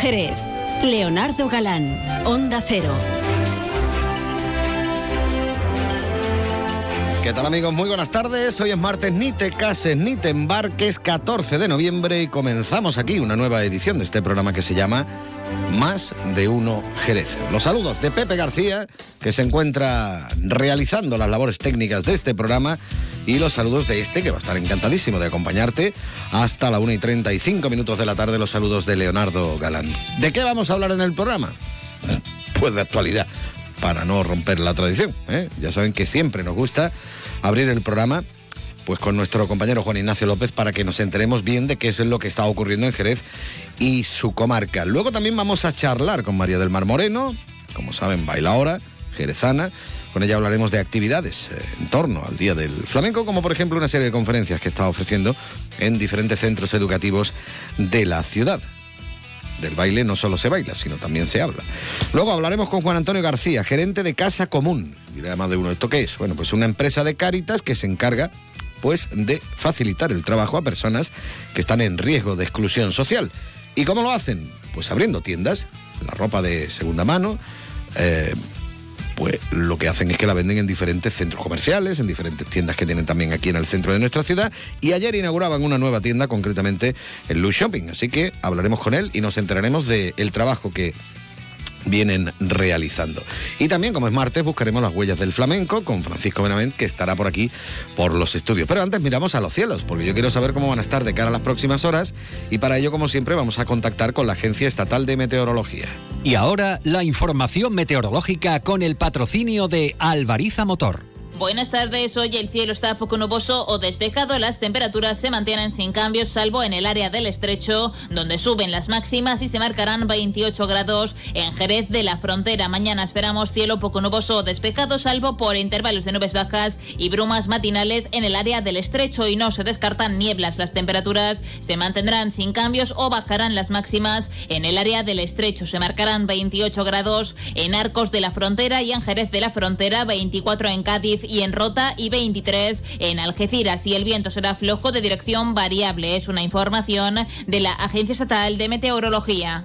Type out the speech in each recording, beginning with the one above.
Jerez. Leonardo Galán, Onda Cero. ¿Qué tal amigos? Muy buenas tardes. Hoy es martes, ni te cases ni te embarques, 14 de noviembre y comenzamos aquí una nueva edición de este programa que se llama Más de Uno Jerez. Los saludos de Pepe García, que se encuentra realizando las labores técnicas de este programa, y los saludos de este, que va a estar encantadísimo de acompañarte hasta la 1 y 35 minutos de la tarde, los saludos de Leonardo Galán. ¿De qué vamos a hablar en el programa? Pues de actualidad para no romper la tradición. ¿eh? Ya saben que siempre nos gusta abrir el programa pues con nuestro compañero Juan Ignacio López para que nos enteremos bien de qué es lo que está ocurriendo en Jerez y su comarca. Luego también vamos a charlar con María del Mar Moreno, como saben, baila ahora, jerezana. Con ella hablaremos de actividades eh, en torno al Día del Flamenco, como por ejemplo una serie de conferencias que está ofreciendo en diferentes centros educativos de la ciudad del baile no solo se baila, sino también se habla. Luego hablaremos con Juan Antonio García, gerente de Casa Común. Dirá más de uno, ¿esto qué es? Bueno, pues una empresa de Cáritas que se encarga pues de facilitar el trabajo a personas que están en riesgo de exclusión social. ¿Y cómo lo hacen? Pues abriendo tiendas, la ropa de segunda mano, eh, pues lo que hacen es que la venden en diferentes centros comerciales, en diferentes tiendas que tienen también aquí en el centro de nuestra ciudad. Y ayer inauguraban una nueva tienda, concretamente en Luz Shopping. Así que hablaremos con él y nos enteraremos del trabajo que vienen realizando. Y también, como es martes, buscaremos las huellas del flamenco con Francisco Benavent, que estará por aquí por los estudios. Pero antes miramos a los cielos, porque yo quiero saber cómo van a estar de cara a las próximas horas y para ello, como siempre, vamos a contactar con la Agencia Estatal de Meteorología. Y ahora la información meteorológica con el patrocinio de Alvariza Motor. Buenas tardes, hoy el cielo está poco nuboso o despejado, las temperaturas se mantienen sin cambios salvo en el área del estrecho, donde suben las máximas y se marcarán 28 grados en Jerez de la Frontera. Mañana esperamos cielo poco nuboso o despejado salvo por intervalos de nubes bajas y brumas matinales en el área del estrecho y no se descartan nieblas. Las temperaturas se mantendrán sin cambios o bajarán las máximas en el área del estrecho. Se marcarán 28 grados en Arcos de la Frontera y en Jerez de la Frontera, 24 en Cádiz y en Rota y 23 en Algeciras y el viento será flojo de dirección variable. Es una información de la Agencia Estatal de Meteorología.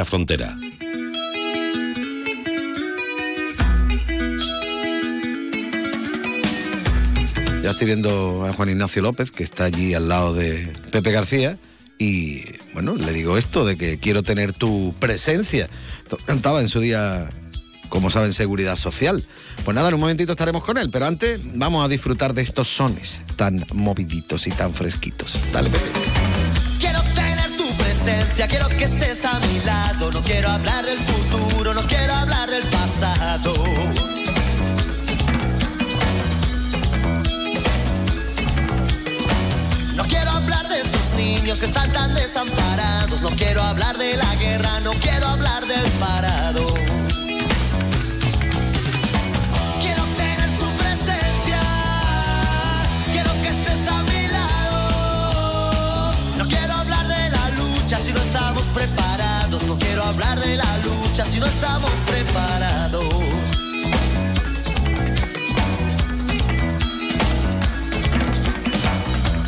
Frontera. Ya estoy viendo a Juan Ignacio López, que está allí al lado de Pepe García. Y bueno, le digo esto de que quiero tener tu presencia. Cantaba en su día, como saben, seguridad social. Pues nada, en un momentito estaremos con él, pero antes vamos a disfrutar de estos sones tan moviditos y tan fresquitos. Dale, Pepe. Quiero que estés a mi lado. No quiero hablar del futuro, no quiero hablar del pasado. No quiero hablar de esos niños que están tan desamparados. No quiero hablar de la guerra, no quiero hablar del parado. Preparados. No quiero hablar de la lucha si no estamos preparados.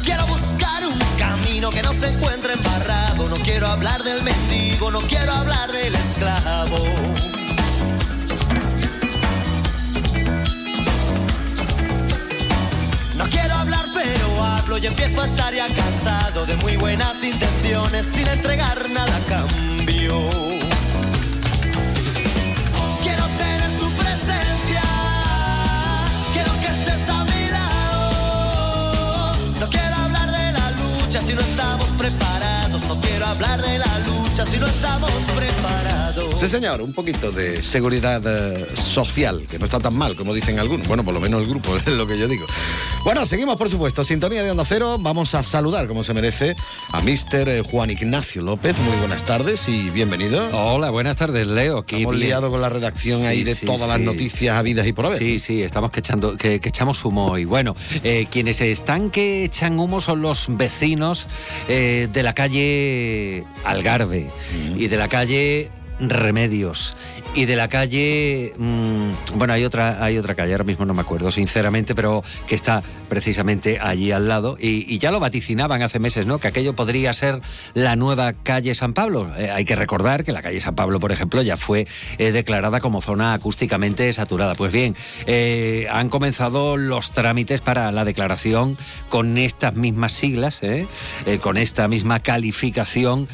Quiero buscar un camino que no se encuentre embarrado. No quiero hablar del mendigo, no quiero hablar del esclavo. No quiero hablar, pero hablo y empiezo a estar ya cansado de muy buenas intenciones sin entregar nada a cambio. Quiero tener tu presencia, quiero que estés a mi lado. No quiero hablar de la lucha si no estamos preparados. No quiero hablar de la lucha si no estamos preparados. Sí, señor, un poquito de seguridad eh, social, que no está tan mal como dicen algunos. Bueno, por lo menos el grupo, es lo que yo digo. Bueno, seguimos por supuesto. Sintonía de Onda Cero. Vamos a saludar, como se merece, a Mr. eh, Juan Ignacio López. Muy buenas tardes y bienvenido. Hola, buenas tardes, Leo. Hemos bien. liado con la redacción Sí, ahí de sí, todas las noticias habidas y por haber. Sí, sí, estamos que, echando, que, que echamos humo hoy. Bueno, eh, quienes están que echan humo son los vecinos eh, de la calle Algarve y de la calle Remedios y de la calle mm, bueno hay otra hay otra calle ahora mismo no me acuerdo sinceramente pero que está precisamente allí al lado y, ya lo vaticinaban hace meses no que aquello podría ser la nueva calle San Pablo. Eh, hay que recordar que la calle San Pablo por ejemplo ya fue eh, declarada como zona acústicamente saturada. Pues bien eh, han comenzado los trámites para la declaración con estas mismas siglas con esta misma calificación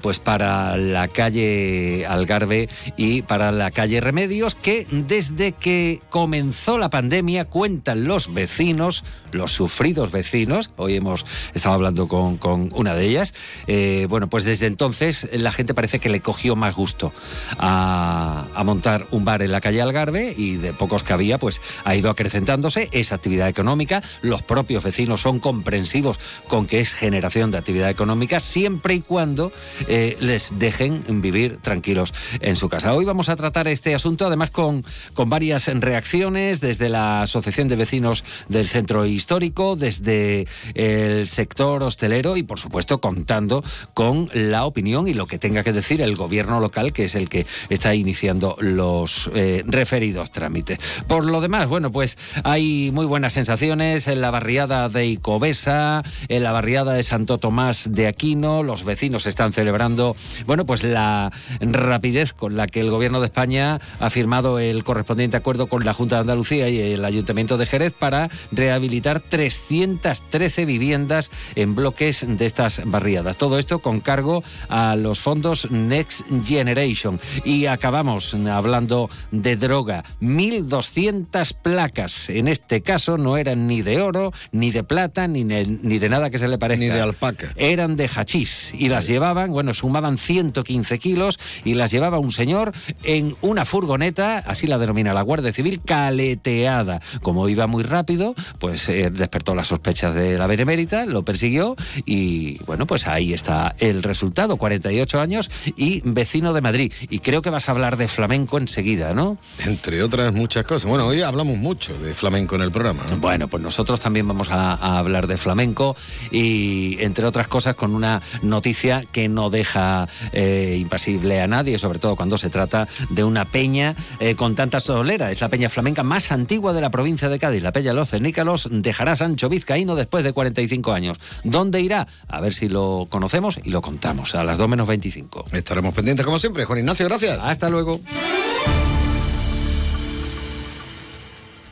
pues para la calle Algarve y para la calle Remedios, que desde que comenzó la pandemia cuentan los vecinos, los sufridos vecinos, hoy hemos estado hablando con, una de ellas, eh, bueno, pues desde entonces la gente parece que le cogió más gusto a, a montar un bar en la calle Algarve y de pocos que había, pues ha ido acrecentándose esa actividad económica, los propios vecinos son comprensivos con que es generación de actividad económica siempre y cuando eh, les dejen vivir tranquilos en su casa. Hoy vamos a tratar este asunto además con, con varias reacciones desde la Asociación de Vecinos del Centro Histórico, desde el sector hostelero y por supuesto contando con la opinión y lo que tenga que decir el gobierno local que es el que está iniciando los eh, referidos trámites. Por lo demás, bueno, pues hay muy buenas sensaciones en la barriada de Icobesa, en la barriada de Santo Tomás de Aquino, los vecinos están celebrando, bueno, pues la rapidez con la que el gobierno de España ha firmado el correspondiente acuerdo con la Junta de Andalucía y el Ayuntamiento de Jerez para rehabilitar 313 viviendas en bloques de estas barriadas. Todo esto con cargo a los fondos Next Generation. Y acabamos hablando de droga. 1.200 placas. En este caso no eran ni de oro, ni de plata, ni de, ni de nada que se le parezca. Ni de alpaca. Eran de hachís y las llevaban, bueno, sumaban 115 kilos y las llevaba un señor en una furgoneta, así la denomina la Guardia Civil, caleteada. Como iba muy rápido, pues eh, despertó las sospechas de la Benemérita, lo persiguió y bueno, pues ahí está el resultado, 48 años y vecino de Madrid. Y creo que vas a hablar de flamenco enseguida, ¿no? Entre otras muchas cosas. Bueno, hoy hablamos mucho de flamenco en el programa. ¿no? Bueno, pues nosotros también vamos a, a hablar de flamenco y, entre otras cosas, con una noticia que no deja eh, impasible a nadie, sobre todo cuando se trata de una peña eh, con tanta solera. Es la peña flamenca más antigua de la provincia de Cádiz. La Peña Los Cernícalos dejará Sancho Vizcaíno después de 45 años. ¿Dónde irá? A ver si lo conocemos y lo contamos a las 2 menos 25. Estaremos pendientes como siempre. Juan Ignacio, gracias. Hasta luego.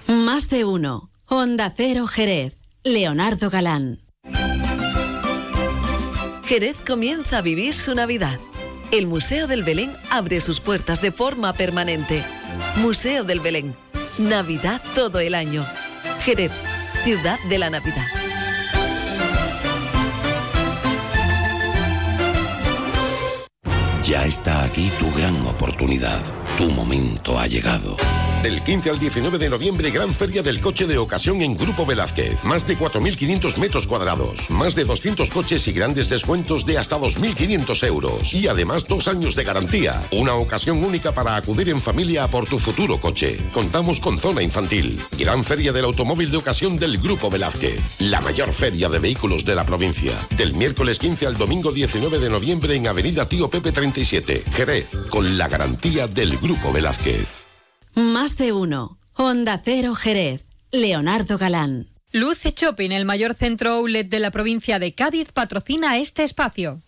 Más de uno. Onda Cero Jerez. Leonardo Galán. Jerez comienza a vivir su Navidad. El Museo del Belén abre sus puertas de forma permanente. Museo del Belén. Navidad todo el año. Jerez, ciudad de la Navidad. Ya está aquí tu gran oportunidad. Tu momento ha llegado. Del 15 al 19 de noviembre, gran feria del coche de ocasión en Grupo Velázquez. Más de 4.500 metros cuadrados. Más de 200 coches y grandes descuentos de hasta 2.500 euros. Y además dos años de garantía. Una ocasión única para acudir en familia a por tu futuro coche. Contamos con zona infantil. Gran feria del automóvil de ocasión del Grupo Velázquez. La mayor feria de vehículos de la provincia. Del miércoles 15 al domingo 19 de noviembre en Avenida Tío Pepe 37, Jerez. Con la garantía del Grupo Velázquez. Más de uno. Onda Cero Jerez. Leonardo Galán. Luce Shopping, el mayor centro outlet de la provincia de Cádiz, patrocina este espacio.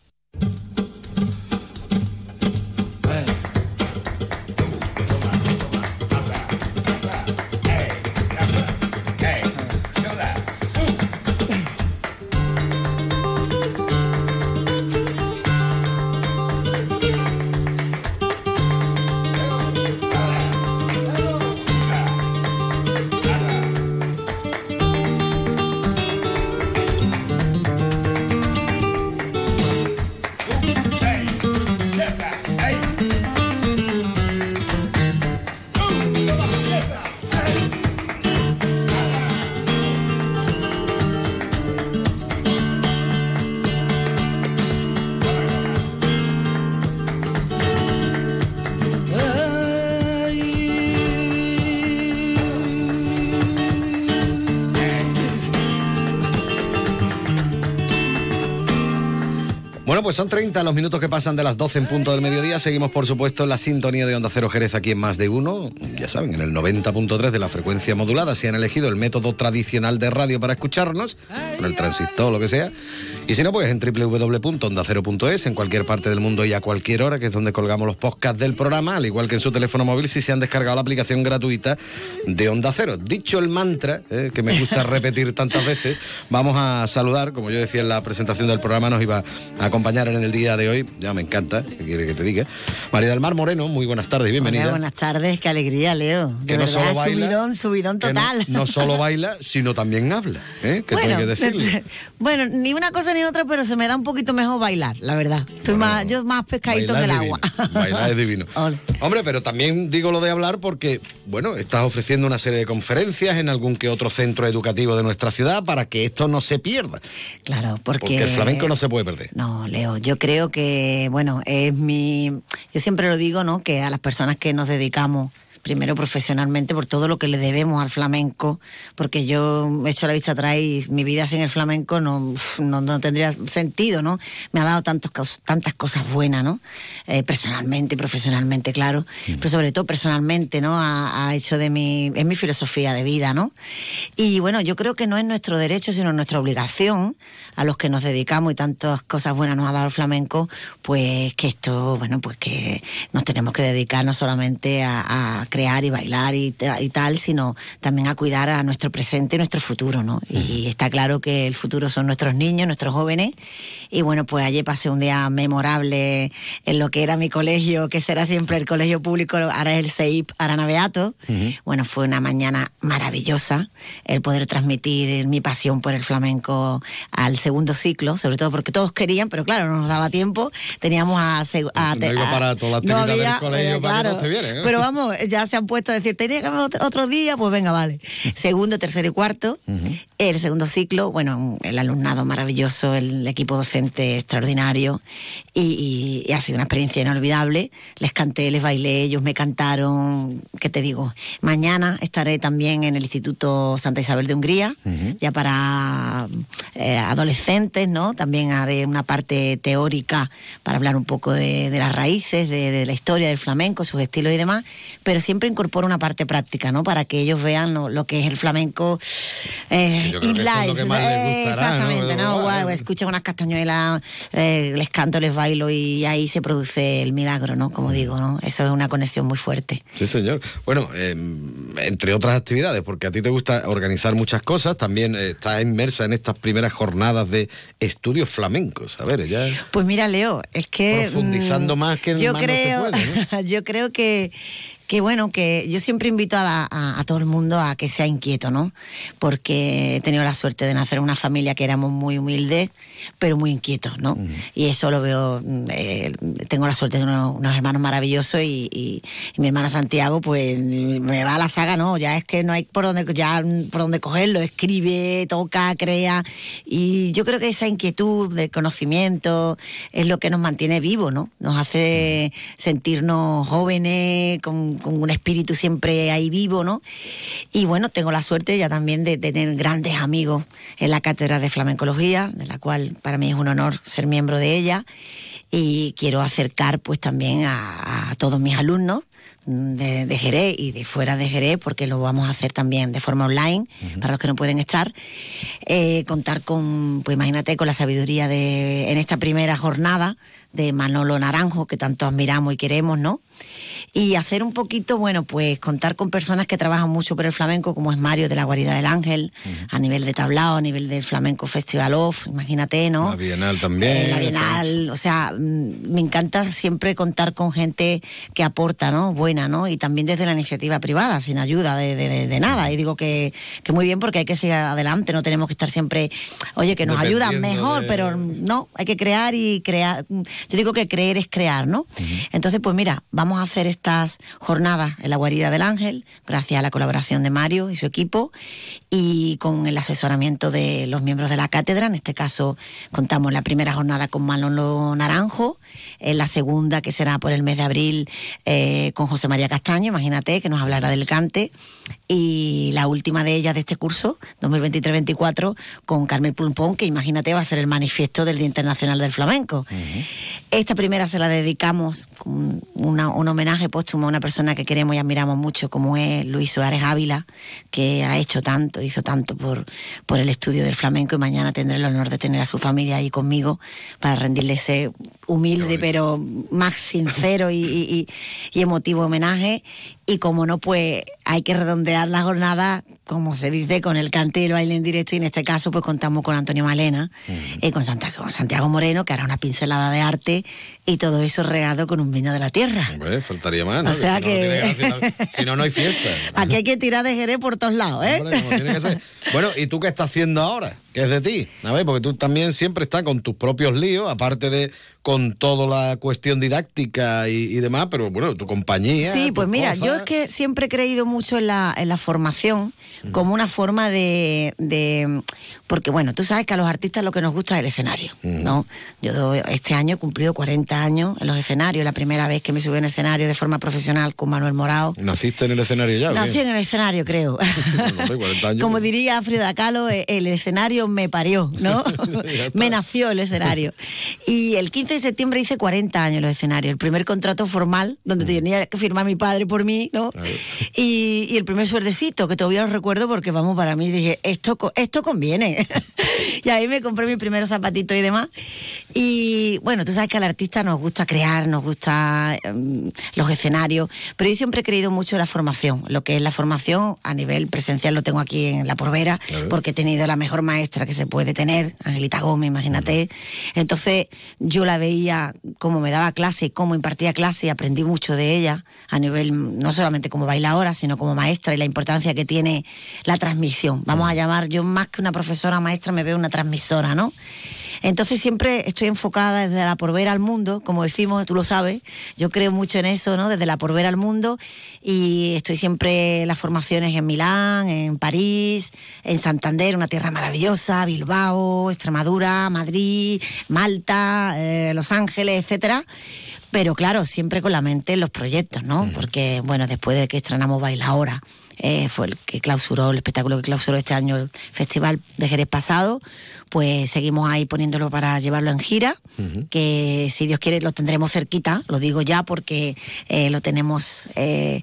Son 30 los minutos que pasan de las 12 en punto del mediodía. Seguimos, por supuesto, en la sintonía de Onda Cero Jerez aquí en Más de Uno. Ya saben, en el 90.3 de la frecuencia modulada. Si han elegido el método tradicional de radio para escucharnos, con el transistor, lo que sea. Y si no, pues en www.ondacero.es, en cualquier parte del mundo y a cualquier hora, que es donde colgamos los podcasts del programa, al igual que en su teléfono móvil, si se han descargado la aplicación gratuita de Onda Cero. Dicho el mantra, eh, que me gusta repetir tantas veces, vamos a saludar, como yo decía en la presentación del programa, nos iba a acompañar en el día de hoy, ya me encanta, ¿qué quiere que te diga? María del Mar Moreno, muy buenas tardes, bienvenida. Hola, buenas tardes, qué alegría, Leo. De Que no verdad, solo baila, subidón, subidón que no- total. No, solo baila, sino también habla, ¿eh? que tengo que decirle. bueno, ni una cosa ni otra, pero se me da un poquito mejor bailar, la verdad. Estoy más, yo más pescadito en el agua. Bailar es divino. Hombre, pero también digo lo de hablar porque, bueno, estás ofreciendo una serie de conferencias en algún que otro centro educativo de nuestra ciudad para que esto no se pierda. Claro, porque... Porque el flamenco no se puede perder. No, Leo, yo creo que, bueno, es mi... Yo siempre lo digo, ¿no? Que a las personas que nos dedicamos primero profesionalmente por todo lo que le debemos al flamenco, porque yo he hecho la vista atrás y mi vida sin el flamenco no, no, no tendría sentido, ¿no? Me ha dado tantos, tantas cosas buenas, ¿no? Eh, personalmente profesionalmente, claro, pero sobre todo personalmente, ¿no? Ha, ha hecho de mi, es mi filosofía de vida, ¿no? Y bueno, yo creo que no es nuestro derecho, sino nuestra obligación a los que nos dedicamos y tantas cosas buenas nos ha dado el flamenco, pues que esto, bueno, pues que nos tenemos que dedicar no solamente a, a crear y bailar y, y tal, sino también a cuidar a nuestro presente y nuestro futuro, ¿no? Y está claro que el futuro son nuestros niños, nuestros jóvenes. Y bueno, pues ayer pasé un día memorable en lo que era mi colegio, que será siempre el colegio público, ahora es el CEIP Arana Beato. Bueno, fue una mañana maravillosa el poder transmitir mi pasión por el flamenco al segundo ciclo, sobre todo porque todos querían, pero claro, no nos daba tiempo. Tenías a... a- No iba a- para toda la no actividad del había, colegio eh, para que todos te ¿eh? Pero vamos, ya se han puesto a decir, tenía que haber otro, día, pues venga, vale. Segundo, tercero y cuarto. El segundo ciclo, bueno, el alumnado maravilloso, el equipo docente extraordinario y, y- y ha sido una experiencia inolvidable. Les canté, les bailé, ellos me cantaron, ¿qué te digo? Mañana estaré también en el Instituto Santa Isabel de Hungría, ya para eh, adolescentes, ¿no? También haré una parte teórica para hablar un poco de, de las raíces, de, de la historia del flamenco, sus estilos y demás, pero siempre incorporo una parte práctica, ¿no? Para que ellos vean lo, lo que es el flamenco eh, Yo in Eh, ¿no? Exactamente, ¿no? Escuchan unas castañuelas, eh, les canto, les bailo y ahí se produce el milagro, ¿no? Como digo, ¿no? Eso es una conexión muy fuerte. Sí, señor. Bueno, eh, entre otras actividades, porque a ti te gusta organizar muchas cosas, también eh, estás inmersa en estas primeras jornadas de estudios flamencos. A ver, ya Pues mira, Leo, es que. Profundizando mm, más que yo no se creo, yo creo que. Que bueno, que yo siempre invito a, la- a- a todo el mundo a que sea inquieto, ¿no? Porque he tenido la suerte de nacer en una familia que éramos muy humildes, pero muy inquietos, ¿no? Y eso lo veo, eh, tengo la suerte de unos, unos hermanos maravillosos y, y- y mi hermano Santiago, pues me va a la saga, ¿no? Ya es que no hay por dónde, ya por dónde cogerlo, escribe, toca, crea. Y yo creo que esa inquietud de conocimiento es lo que nos mantiene vivos, ¿no? Nos hace sentirnos jóvenes, con, con un espíritu siempre ahí vivo, ¿no? Y bueno, tengo la suerte ya también de tener grandes amigos en la cátedra de flamencología, de la cual para mí es un honor ser miembro de ella. Y quiero acercar pues también a, a todos mis alumnos de, de Jerez y de fuera de Jerez, porque lo vamos a hacer también de forma online, para los que no pueden estar. Eh, contar con, pues imagínate, con la sabiduría de, en esta primera jornada de Manolo Naranjo, que tanto admiramos y queremos, ¿no? Y hacer un poquito, bueno, pues contar con personas que trabajan mucho por el flamenco, como es Mario de la Guarida del Ángel, a nivel de tablao, a nivel del Flamenco Festival Off, imagínate, ¿no? la Bienal también. Eh, la Bienal, o sea, mm, me encanta siempre contar con gente que aporta, ¿no? Buena, ¿no? Y también desde la iniciativa privada, sin ayuda de, de- nada. Y digo que, que muy bien porque hay que seguir adelante, no tenemos que estar siempre, oye, que nos ayudan mejor, de- pero no, hay que crear y crear. Yo digo que creer es crear, ¿no? Entonces, pues mira, vamos a hacer estas jornadas en la guarida del Ángel, gracias a la colaboración de Mario y su equipo, y con el asesoramiento de los miembros de la cátedra. En este caso, contamos la primera jornada con Manolo Naranjo, en la segunda, que será por el mes de abril, eh, con José José María Castaño, imagínate, que nos hablará del cante. Y la última de ellas de este curso, 2023-24, con Carmen Pulpón, que imagínate va a ser el manifiesto del Día Internacional del Flamenco. Esta primera se la dedicamos con una- un homenaje póstumo a una persona que queremos y admiramos mucho, como es Luis Suárez Ávila, que ha hecho tanto, hizo tanto por, por el estudio del flamenco y mañana tendré el honor de tener a su familia ahí conmigo para rendirle ese humilde pero más sincero y, y- y- y emotivo homenaje. Y como no, pues hay que redondear la jornada, como se dice, con el cante y el baile en directo. Y en este caso, pues contamos con Antonio Malena y con Santiago, con Santiago Moreno, que hará una pincelada de arte y todo eso regado con un vino de la tierra. Hombre, faltaría más, ¿no? O sea Si no, que- tiene hacer la- si no, no hay fiesta. Aquí hay que tirar de Jerez por todos lados, ¿eh? Hombre, como tiene que ser. Bueno, ¿y tú qué estás haciendo ahora? ¿Qué es de ti? Ver, porque tú también siempre estás con tus propios líos, aparte de con toda la cuestión didáctica y, y demás, pero bueno, tu compañía. Sí, pues mira, cosas. yo es que siempre he creído mucho en la, en la formación como una forma de, de- Porque bueno, tú sabes que a los artistas lo que nos gusta es el escenario, ¿no? Yo este año he cumplido 40 años en los escenarios, la primera vez que me subí en escenario de forma profesional con Manuel Morao. ¿Naciste en el escenario ya? Nací en el escenario, creo. No, hombre, 40 años. Como diría Frida Kahlo, eh, el escenario me parió, ¿no? me nació el escenario. Y el 15 de septiembre hice 40 años los escenarios. El primer contrato formal, donde tenía que firmar mi padre por mí, ¿no? Y, y el primer suerdecito, que todavía lo recuerdo porque, vamos, para mí dije, esto, esto conviene. y ahí me compré mis primeros zapatitos y demás. Y bueno, tú sabes que al artista nos gusta crear, nos gusta em, los escenarios, pero yo siempre he creído mucho en la formación. Lo que es la formación a nivel presencial lo tengo aquí en La Porvera, porque he tenido la mejor maestra que se puede tener, Angelita Gómez, imagínate. Entonces yo la veía cómo me daba clase, cómo impartía clase y aprendí mucho de ella a nivel no solamente como bailadora, sino como maestra y la importancia que tiene la transmisión. Vamos a llamar, yo más que una profesora maestra me veo una transmisora, ¿no? Entonces siempre estoy enfocada desde la por ver al mundo, como decimos, tú lo sabes, yo creo mucho en eso, ¿no? Desde la por ver al mundo y estoy siempre en las formaciones en Milán, en París, en Santander, una tierra maravillosa, Bilbao, Extremadura, Madrid, Malta, eh, Los Ángeles, etcétera. Pero claro, siempre con la mente en los proyectos, ¿no? Porque, bueno, después de que estrenamos Baila Ahora, eh, fue el que clausuró, el espectáculo que clausuró este año el Festival de Jerez pasado, pues seguimos ahí poniéndolo para llevarlo en gira, que si Dios quiere lo tendremos cerquita, lo digo ya porque eh, lo tenemos eh,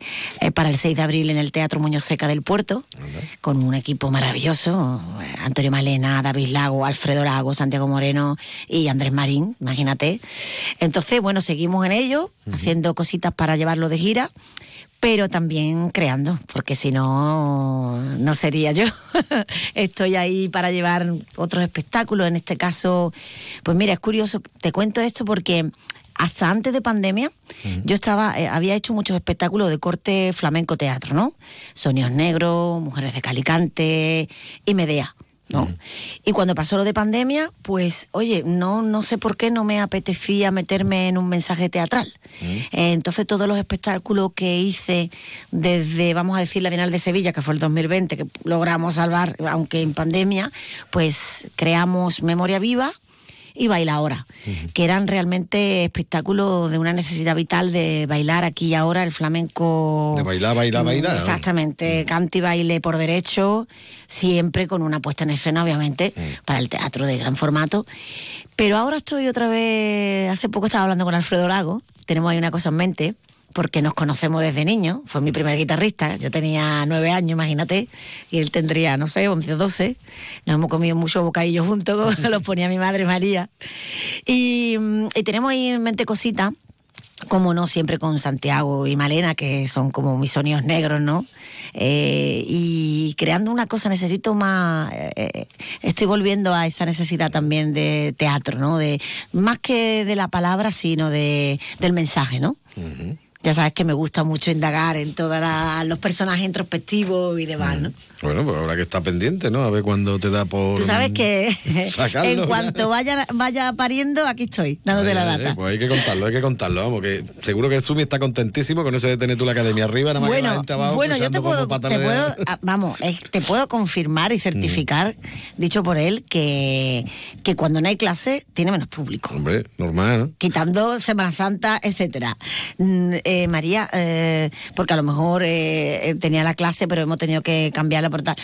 para el 6 de abril en el Teatro Muñoz Seca del Puerto, con un equipo maravilloso, Antonio Malena, David Lago, Alfredo Lago, Santiago Moreno y Andrés Marín, imagínate. Entonces, bueno, seguimos en ello, haciendo cositas para llevarlo de gira pero también creando, porque si no, no sería yo. Estoy ahí para llevar otros espectáculos, en este caso, pues mira, es curioso, te cuento esto porque hasta antes de pandemia yo estaba, eh, había hecho muchos espectáculos de corte flamenco teatro, ¿no? Sonidos negros, Mujeres de Calicante y Medea. ¿No? Y cuando pasó lo de pandemia, pues, oye, no, no sé por qué no me apetecía meterme en un mensaje teatral. Eh, entonces todos los espectáculos que hice desde, vamos a decir, la Bienal de Sevilla, que fue el 2020, que logramos salvar, aunque en pandemia, pues creamos Memoria Viva y Baila Ahora, que eran realmente espectáculos de una necesidad vital de bailar aquí y ahora el flamenco. De bailar, bailar, bailar. Exactamente, cante y baile por derecho, siempre con una puesta en escena, obviamente, para el teatro de gran formato. Pero ahora estoy otra vez, hace poco estaba hablando con Alfredo Lago, tenemos ahí una cosa en mente, porque nos conocemos desde niño, fue mi primer guitarrista, yo tenía nueve años, imagínate, y él tendría, no sé, once o doce, nos hemos comido muchos bocadillos juntos, los ponía mi madre María, y, mm, y tenemos ahí en mente cositas, como no, siempre con Santiago y Malena, que son como mis sonidos negros, ¿no? Eh, y creando una cosa, necesito más. eh, estoy volviendo a esa necesidad también de teatro, ¿no? De, más que de la palabra, sino de, del mensaje, ¿no? Ya sabes que me gusta mucho indagar en todos los personajes introspectivos y demás, ¿no? Bueno, pues habrá que estar pendiente, ¿no? A ver cuándo te da por. Tú sabes que sacarlo, en cuanto vaya, vaya pariendo, aquí estoy, dándote la Eh, data. Pues hay que contarlo, hay que contarlo, vamos, que seguro que Sumi está contentísimo con eso de tener tú la academia arriba, nada más que la Bueno, gente abajo bueno yo te puedo, te puedo- ah, vamos, te puedo confirmar y certificar, dicho por él, que, que cuando no hay clase tiene menos público. Hombre, normal, ¿no? Quitando Semana Santa, etcétera. Mm, eh, María, eh, porque a lo mejor eh, eh, tenía la clase, pero hemos tenido que cambiarla por tal.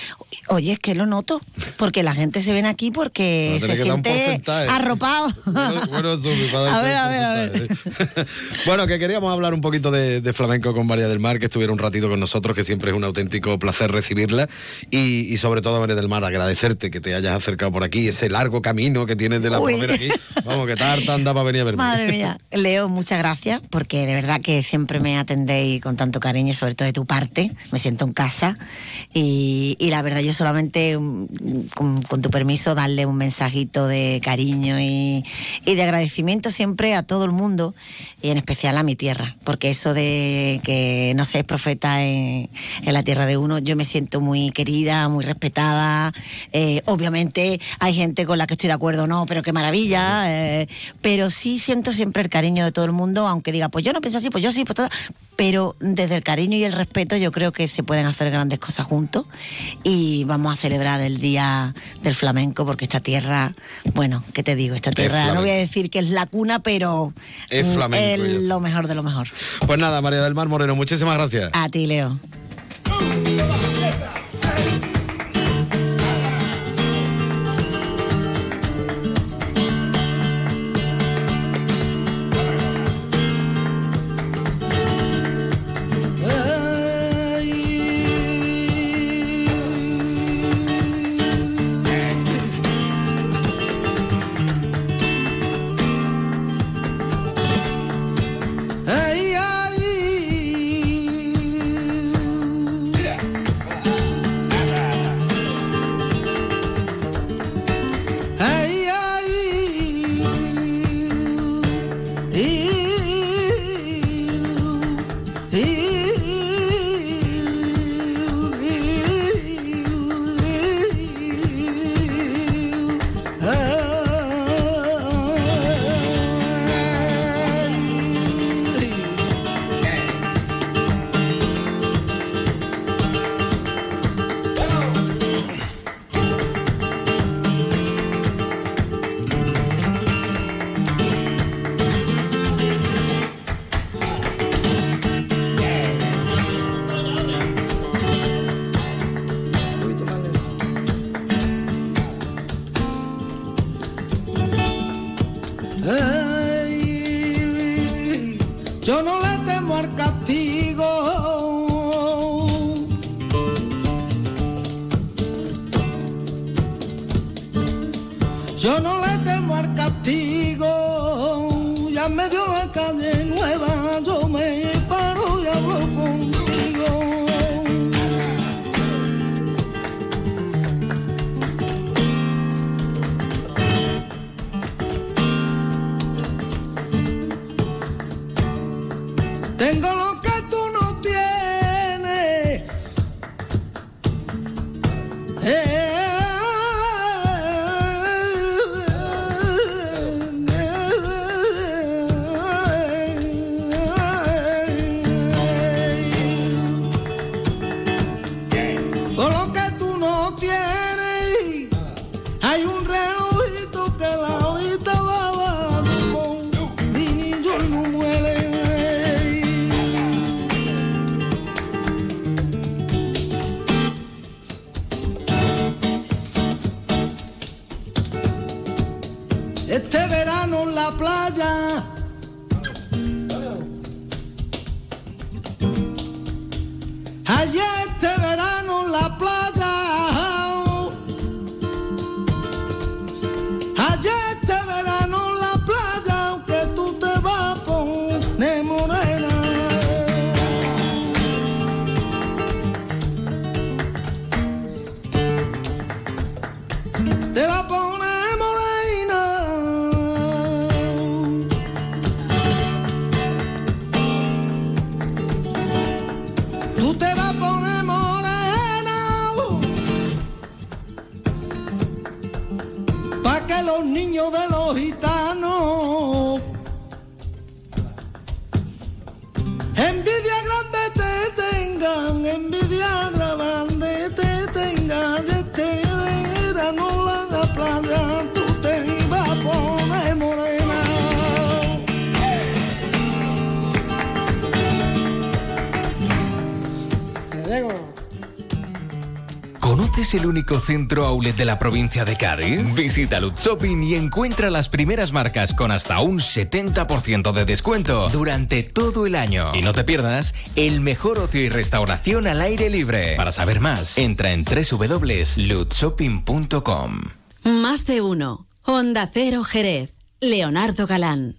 Oye, es que lo noto, porque la gente se ven aquí porque se siente arropado. Bueno, bueno, tú, mi padre, A ver, un a ver, a ver. porcentaje, ¿eh? bueno, que queríamos hablar un poquito de, de flamenco con María del Mar, que estuviera un ratito con nosotros, que siempre es un auténtico placer recibirla. Y, y sobre todo, María del Mar, agradecerte que te hayas acercado por aquí, ese largo camino que tienes de la Uy. Palomera aquí. Vamos, que tarta anda para venir a verme. Madre mía. Leo, muchas gracias, porque de verdad que siempre me atendéis con tanto cariño, sobre todo de tu parte. Me siento en casa. Y, y la verdad, yo solamente, mm, con, con tu permiso, darle un mensajito de cariño y, y de agradecimiento siempre a todo el mundo, y en especial a mi tierra, porque eso de que no sé, es profeta en, en la tierra de uno, yo me siento muy querida, muy respetada. Eh, obviamente hay gente con la que estoy de acuerdo, no, pero qué maravilla. eh, pero sí siento siempre el cariño de todo el mundo, aunque diga, pues yo no pienso así, pues yo sí, todo. Pero desde el cariño y el respeto yo creo que se pueden hacer grandes cosas juntos y vamos a celebrar el Día del Flamenco porque esta tierra, bueno, ¿qué te digo? Esta tierra, no voy a decir que es la cuna, pero Es flamenco, es lo mejor de lo mejor. Pues nada, María del Mar Moreno, muchísimas gracias. A ti, Leo. Tengo lo centro outlet de la provincia de Cádiz? Visita Lutz Shopping y encuentra las primeras marcas con hasta un 70% de descuento durante todo el año. Y no te pierdas el mejor ocio y restauración al aire libre. Para saber más, entra en www.lutzshopping.com. Más de uno. Honda Cero Jerez. Leonardo Galán.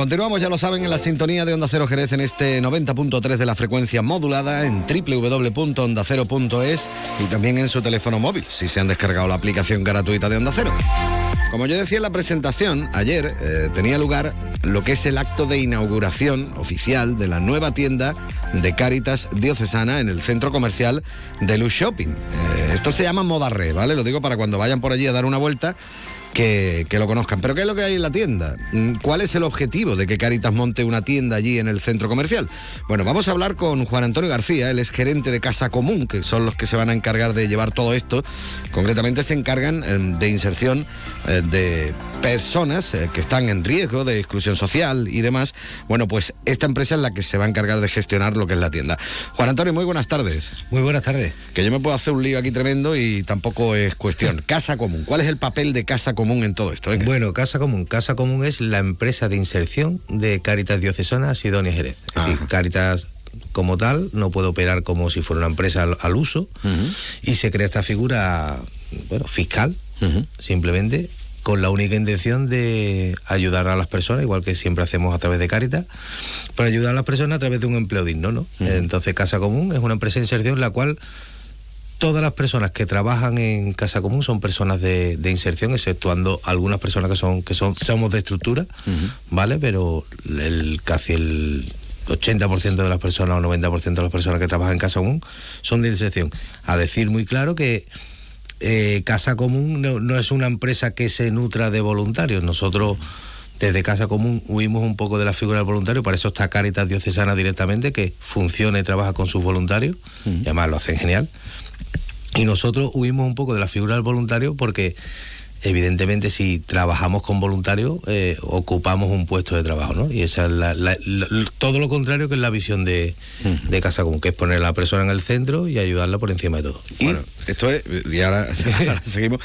Continuamos, ya lo saben, en la sintonía de Onda Cero Jerez en este 90.3 de la frecuencia modulada en www.ondacero.es y también en su teléfono móvil, si se han descargado la aplicación gratuita de Onda Cero. Como yo decía en la presentación, ayer eh, tenía lugar lo que es el acto de inauguración oficial de la nueva tienda de Cáritas Diocesana en el centro comercial de Luz Shopping. Eh, esto se llama Moda Re, ¿vale? Lo digo para cuando vayan por allí a dar una vuelta que, que, lo conozcan. Pero ¿qué es lo que hay en la tienda? Mm, ¿Cuál es el objetivo de que Caritas monte una tienda allí en el centro comercial? Bueno, vamos a hablar con Juan Antonio García, él es gerente de Casa Común, que son los que se van a encargar de llevar todo esto. Concretamente se encargan eh, de inserción eh, de personas eh, que están en riesgo de exclusión social y demás. Bueno, pues esta empresa es la que se va a encargar de gestionar lo que es la tienda. Juan Antonio, muy buenas tardes. Muy buenas tardes. Que yo me puedo hacer un lío aquí tremendo y tampoco es cuestión. Casa Común, ¿cuál es el papel de Casa Común en todo esto? Venga. Bueno, Casa Común. Casa Común es la empresa de inserción de Cáritas Diocesana Sidonia Jerez. Es decir, Cáritas como tal no puede operar como si fuera una empresa al, al uso uh -huh. y se crea esta figura, bueno, fiscal, uh -huh. simplemente con la única intención de ayudar a las personas, igual que siempre hacemos a través de Cáritas, para ayudar a las personas a través de un empleo digno, ¿no? Uh -huh. Entonces Casa Común es una empresa de inserción la cual todas las personas que trabajan en Casa Común son personas de, de inserción, exceptuando algunas personas que son que son somos de estructura, uh -huh. ¿vale? Pero el casi el 80% de las personas o 90% de las personas que trabajan en Casa Común son de inserción. A decir muy claro que eh, Casa Común no, no, es una empresa que se nutra de voluntarios. Nosotros desde Casa Común huimos un poco de la figura del voluntario, para eso está Caritas Diocesana directamente, que funciona y trabaja con sus voluntarios, uh -huh. y además lo hacen genial. Y nosotros huimos un poco de la figura del voluntario porque evidentemente si trabajamos con voluntarios eh, ocupamos un puesto de trabajo, ¿no? Y esa es la, la, la, todo lo contrario que es la visión de, uh -huh. de Casa Común, que es poner a la persona en el centro y ayudarla por encima de todo. Y bueno, esto es, y ahora, ahora seguimos.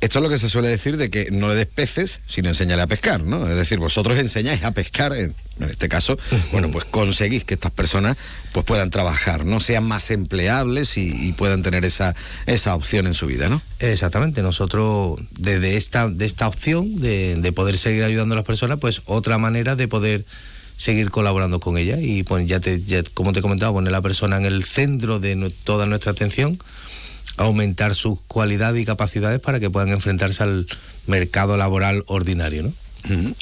Esto es lo que se suele decir de que no le des peces, sino enseñale a pescar, ¿no? Es decir, vosotros enseñáis a pescar, en, en este caso, bueno, pues conseguís que estas personas pues puedan trabajar, no sean más empleables y, y, puedan tener esa, esa opción en su vida, ¿no? Exactamente, nosotros desde esta, de esta opción de, de poder seguir ayudando a las personas, pues otra manera de poder seguir colaborando con ellas y pues ya te, ya, como te he comentado, poner a la persona en el centro de no, toda nuestra atención aumentar sus cualidades y capacidades para que puedan enfrentarse al mercado laboral ordinario, ¿no?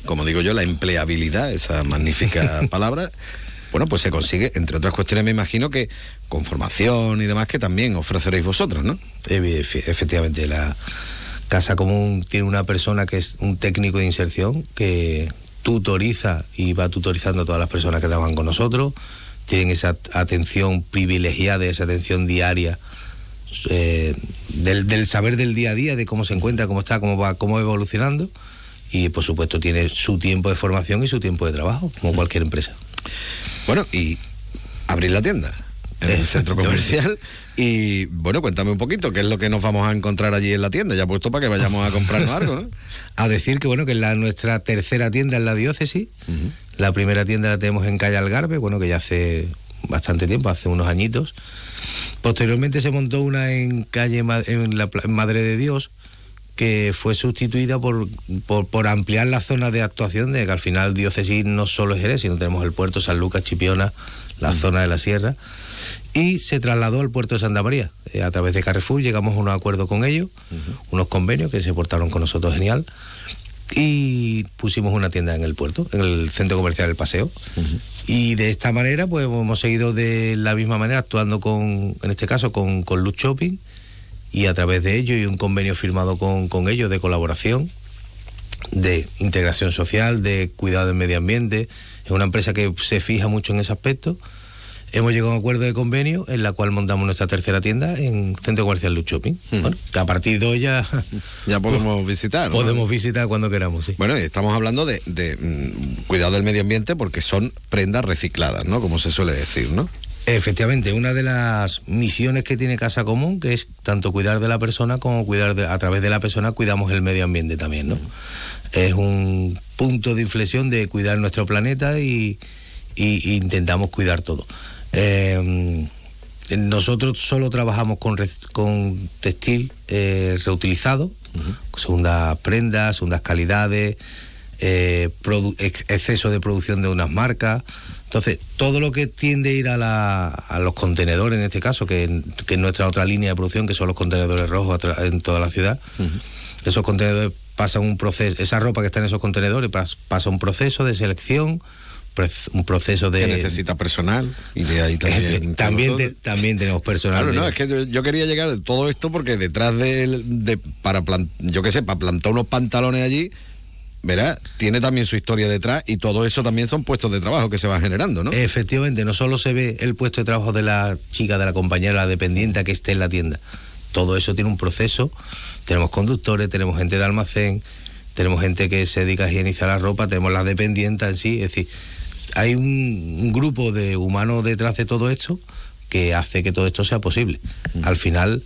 Como digo yo, la empleabilidad, esa magnífica palabra, bueno, pues se consigue, entre otras cuestiones, me imagino que con formación y demás que también ofreceréis vosotros, ¿no? Efectivamente, la Casa Común tiene una persona que es un técnico de inserción que tutoriza y va tutorizando a todas las personas que trabajan con nosotros, tienen esa atención privilegiada, esa atención diaria eh, del, del, saber del día a día, de cómo se encuentra, cómo está, cómo va, cómo va evolucionando y por supuesto tiene su tiempo de formación y su tiempo de trabajo, como cualquier empresa. Bueno, y abrir la tienda en el centro comercial y bueno, cuéntame un poquito qué es lo que nos vamos a encontrar allí en la tienda, ya puesto para que vayamos a comprarnos algo, ¿no? A decir que bueno, que la, nuestra tercera tienda en la diócesis, uh -huh. la primera tienda la tenemos en calle Algarve, bueno, que ya hace bastante tiempo, hace unos añitos. Posteriormente se montó una en calle en la en Madre de Dios, que fue sustituida por, por, por ampliar la zona de actuación de que al final diócesis no solo es Jerez, sino tenemos el puerto San Lucas, Chipiona, la zona de la sierra, y se trasladó al puerto de Santa María. Eh, a través de Carrefour llegamos a un acuerdo con ellos, unos convenios que se portaron con nosotros genial, y pusimos una tienda en el puerto, en el centro comercial El Paseo. Y de esta manera, pues hemos seguido de la misma manera actuando con, en este caso, con, con Luz Shopping y a través de ello y un convenio firmado con, con ellos de colaboración, de integración social, de cuidado del medio ambiente. Es una empresa que se fija mucho en ese aspecto. Hemos llegado a un acuerdo de convenio en la cual montamos nuestra tercera tienda en Centro Comercial Luz Shopping. Bueno, que a partir de hoy ya... Ya podemos visitar. ¿no? Podemos visitar cuando queramos, sí. Bueno, y estamos hablando de, de, mm, cuidado del medio ambiente porque son prendas recicladas, ¿no? Como se suele decir, ¿no? Efectivamente, una de las misiones que tiene Casa Común, que es tanto cuidar de la persona como cuidar de, a través de la persona, cuidamos el medio ambiente también, ¿no? Es un punto de inflexión de cuidar nuestro planeta y, y- y intentamos cuidar todo. Eh, nosotros solo trabajamos con, con textil eh, reutilizado, segundas prendas, segundas calidades, eh, ex- exceso de producción de unas marcas. Entonces, todo lo que tiende a ir a, la- a los contenedores, en este caso, que, que es nuestra otra línea de producción, que son los contenedores rojos en toda la ciudad, esos contenedores pasan un proceso, esa ropa que está en esos contenedores pas- pasa un proceso de selección, un proceso de... Que necesita personal y de ahí también. también, te- también tenemos personal. Claro, de- no, es que yo, quería llegar a todo esto porque detrás de, de para plan- yo qué sé, para plantar unos pantalones allí, verá, tiene también su historia detrás y todo eso también son puestos de trabajo que se van generando, ¿no? Efectivamente, no solo se ve el puesto de trabajo de la chica, de la compañera, la dependiente que esté en la tienda. Todo eso tiene un proceso. Tenemos conductores, tenemos gente de almacén, tenemos gente que se dedica a higienizar la ropa, tenemos la dependiente en sí. Es decir, hay un, un grupo de humanos detrás de todo esto que hace que todo esto sea posible. Al final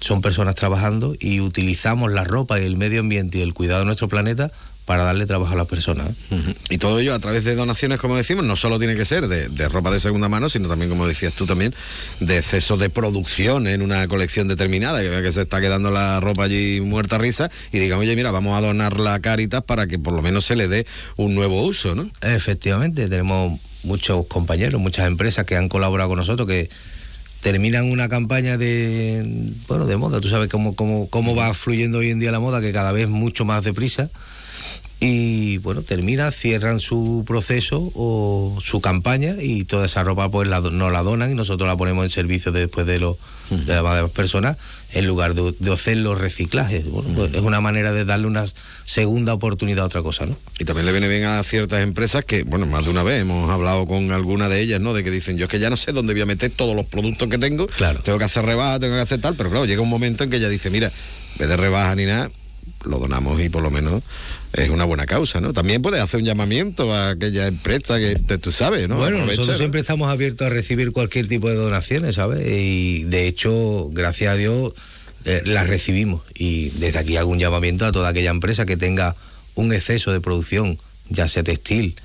son personas trabajando y utilizamos la ropa y el medio ambiente y el cuidado de nuestro planeta para darle trabajo a las personas. ¿eh? Y todo ello a través de donaciones, como decimos, no solo tiene que ser de, de ropa de segunda mano, sino también, como decías tú también, de exceso de producción en una colección determinada, que se está quedando la ropa allí muerta a risa, y digamos, oye, mira, vamos a donarla a Caritas para que por lo menos se le dé un nuevo uso, ¿no? Efectivamente, tenemos muchos compañeros, muchas empresas que han colaborado con nosotros que terminan una campaña de bueno de moda. Tú sabes cómo, cómo, cómo va fluyendo hoy en día la moda, que cada vez mucho más deprisa. Y bueno, termina, cierran su proceso o su campaña y toda esa ropa pues la, nos la donan y nosotros la ponemos en servicio de- después de, los de las personas en lugar de, de hacer los reciclajes. Bueno, pues es una manera de darle una segunda oportunidad a otra cosa, ¿no? Y también le viene bien a ciertas empresas que, bueno, más de una vez hemos hablado con alguna de ellas, ¿no? De que dicen, yo es que ya no sé dónde voy a meter todos los productos que tengo, Claro. tengo que hacer rebaja, tengo que hacer tal, pero claro, llega un momento en que ella dice, mira, en vez de rebaja ni nada, lo donamos y por lo menos es una buena causa, ¿no? También puedes hacer un llamamiento a aquella empresa que te- tú sabes, ¿no? Bueno, Aprovecha, nosotros ¿no? siempre estamos abiertos a recibir cualquier tipo de donaciones, ¿sabes? Y de hecho, gracias a Dios, eh, las recibimos. Y desde aquí hago un llamamiento a toda aquella empresa que tenga un exceso de producción, ya sea textil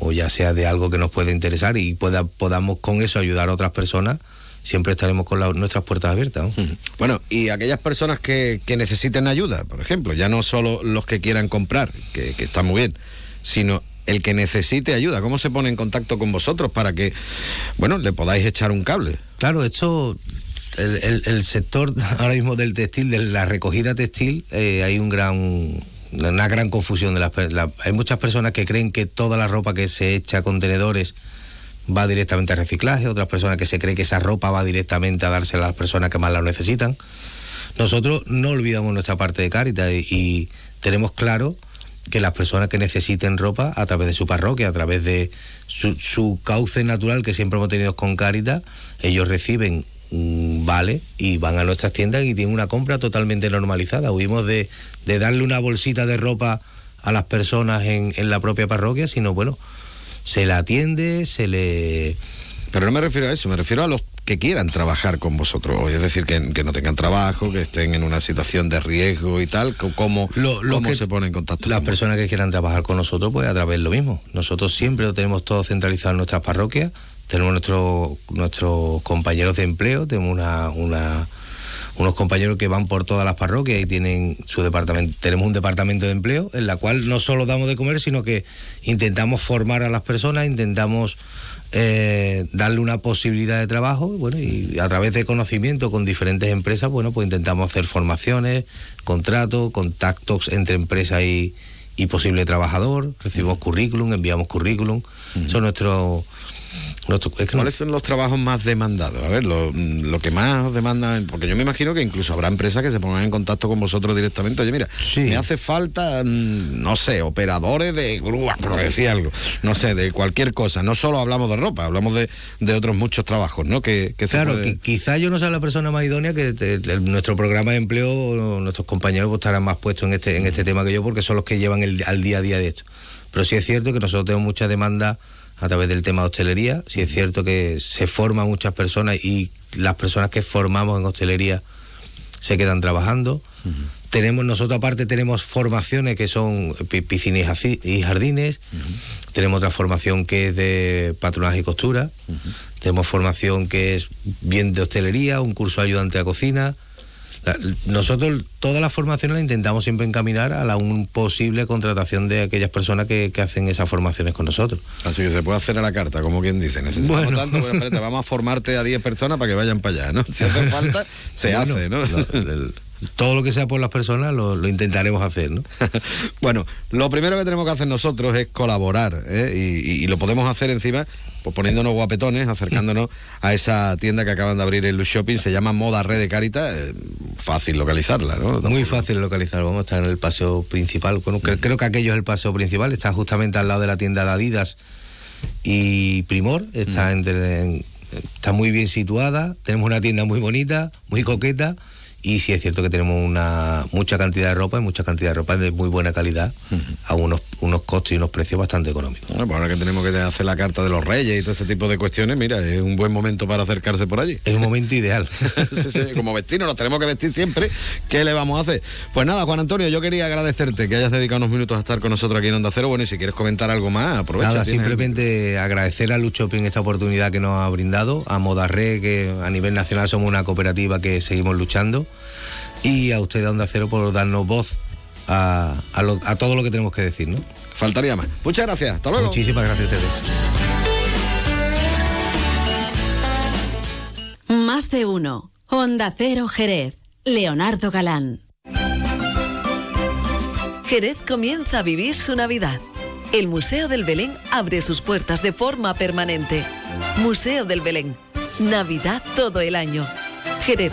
o ya sea de algo que nos pueda interesar y pueda, podamos con eso ayudar a otras personas, siempre estaremos con la- nuestras puertas abiertas. ¿no? Bueno, y aquellas personas que, que necesiten ayuda, por ejemplo, ya no solo los que quieran comprar, que, que está muy bien, sino el que necesite ayuda, ¿cómo se pone en contacto con vosotros para que, bueno, le podáis echar un cable? Claro, esto, el, el- el sector ahora mismo del textil, de la recogida textil, eh, hay un gran, una gran confusión. De las, la- hay muchas personas que creen que toda la ropa que se echa a contenedores va directamente a reciclaje, otras personas que se creen que esa ropa va directamente a dársela a las personas que más la necesitan. Nosotros no olvidamos nuestra parte de Cáritas y, tenemos claro que las personas que necesiten ropa a través de su parroquia, a través de su, cauce natural que siempre hemos tenido con Cáritas, ellos reciben un vale y van a nuestras tiendas y tienen una compra totalmente normalizada. Huimos de, de darle una bolsita de ropa a las personas en, en la propia parroquia, sino bueno, se la atiende, se le... Pero no me refiero a eso, me refiero a los que quieran trabajar con vosotros, hoy, es decir, que, que no tengan trabajo, que estén en una situación de riesgo y tal, ¿cómo, Lo- lo cómo que- se pone en contacto? Las con personas que quieran trabajar con nosotros, pues a través de lo mismo. Nosotros siempre lo tenemos todo centralizado en nuestras parroquias. Tenemos nuestros nuestros compañeros de empleo, tenemos una, una, unos compañeros que van por todas las parroquias y tienen su departamento. Tenemos un departamento de empleo en la cual no solo damos de comer, sino que intentamos formar a las personas, intentamos eh, darle una posibilidad de trabajo, bueno, y a través de conocimiento con diferentes empresas, bueno, pues intentamos hacer formaciones, contratos, contactos entre empresa y, y posible trabajador, recibimos currículum, enviamos currículum, son nuestros ¿Cuáles son los trabajos más demandados? A ver, lo, lo que más demandan, porque yo me imagino que incluso habrá empresas que se pongan en contacto con vosotros directamente. Oye, mira, me hace falta, mm, no sé, operadores de grúas, por decir algo, no sé, de cualquier cosa. No solo hablamos de ropa, hablamos de, de otros muchos trabajos, ¿no? Que, que Claro, puede- qui- quizá yo no sea la persona más idónea que te- te- nuestro programa de empleo, nuestros compañeros pues, estarán más puestos en este, en este tema que yo porque son los que llevan el, al día a día de esto. Pero sí es cierto que nosotros tenemos mucha demanda a través del tema de hostelería, sí es cierto que se forman muchas personas y las personas que formamos en hostelería se quedan trabajando. Tenemos nosotros aparte tenemos formaciones que son pi- piscinas y jardines. Tenemos otra formación que es de patronaje y costura. Tenemos formación que es bien de hostelería, un curso de ayudante a cocina. Nosotros todas las formaciones las intentamos siempre encaminar a la un posible contratación de aquellas personas que, que hacen esas formaciones con nosotros. Así que se puede hacer a la carta, como quien dice. Necesitamos Bueno. tanto, bueno, espérate, vamos a formarte a 10 personas para que vayan para allá, ¿no? Si hace falta, se Bueno, hace, ¿no? lo- el- todo lo que sea por las personas lo, lo intentaremos hacer, ¿no? Bueno, lo primero que tenemos que hacer nosotros es colaborar, ¿eh? y, y- y lo podemos hacer encima pues poniéndonos guapetones, acercándonos a esa tienda que acaban de abrir en Luz Shopping, se llama Moda Red de Caritas, eh, fácil localizarla, ¿no? Muy fácil localizar, vamos a estar en el paseo principal. Creo que aquello es el paseo principal, está justamente al lado de la tienda de Adidas y Primor, está, entre- en- está muy bien situada, tenemos una tienda muy bonita, muy coqueta. Y sí es cierto que tenemos una mucha cantidad de ropa y mucha cantidad de ropa de muy buena calidad a unos, unos costos y unos precios bastante económicos. Bueno, pues ahora que tenemos que hacer la carta de los reyes y todo ese tipo de cuestiones, mira, es un buen momento para acercarse por allí. Es un momento ideal. Sí, sí, como vestirnos, nos tenemos que vestir siempre. ¿Qué le vamos a hacer? Pues nada, Juan Antonio, yo quería agradecerte que hayas dedicado unos minutos a estar con nosotros aquí en Onda Cero. Bueno, y si quieres comentar algo más, aprovecha. Nada, el- simplemente agradecer a Lucho Shopping esta oportunidad que nos ha brindado, a Modarre, que a nivel nacional somos una cooperativa que seguimos luchando, y a usted de Onda Cero por darnos voz a, a lo- a todo lo que tenemos que decir, ¿no? Faltaría más. Muchas gracias, hasta luego. Muchísimas gracias a ustedes. Más de uno. Honda Cero Jerez. Leonardo Galán. Jerez comienza a vivir su Navidad. El Museo del Belén abre sus puertas de forma permanente. Museo del Belén. Navidad todo el año. Jerez,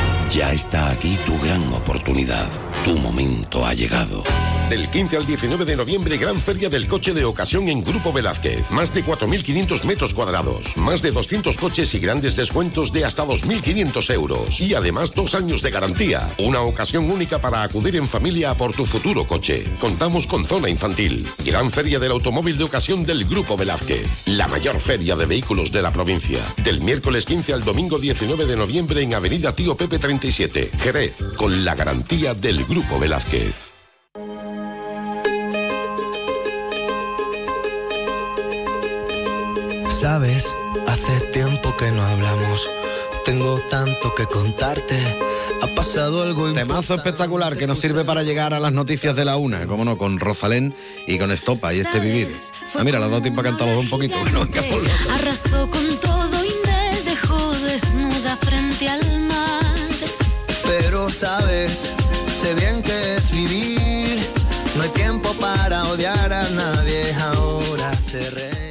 Ya está aquí tu gran oportunidad. Tu momento ha llegado. Del 15 al 19 de noviembre, gran feria del coche de ocasión en Grupo Velázquez. Más de 4.500 metros cuadrados. Más de 200 coches y grandes descuentos de hasta 2.500 euros. Y además dos años de garantía. Una ocasión única para acudir en familia por tu futuro coche. Contamos con zona infantil. Gran feria del automóvil de ocasión del Grupo Velázquez. La mayor feria de vehículos de la provincia. Del miércoles 15 al domingo 19 de noviembre en Avenida Tío Pepe 37, Jerez. Con la garantía del Grupo Velázquez. Sabes, hace tiempo que no hablamos. Tengo tanto que contarte. Ha pasado algo Temazo espectacular que nos sirve para llegar a las noticias de la una, como no, con Rosalén y con Estopa y este vivir. Ah, mira, ha dado tiempo a cantar los dos un poquito. Arrasó con todo y me dejó desnuda frente al mar. Pero sabes, sé bien que es vivir. No hay tiempo para odiar a nadie. Ahora se reír.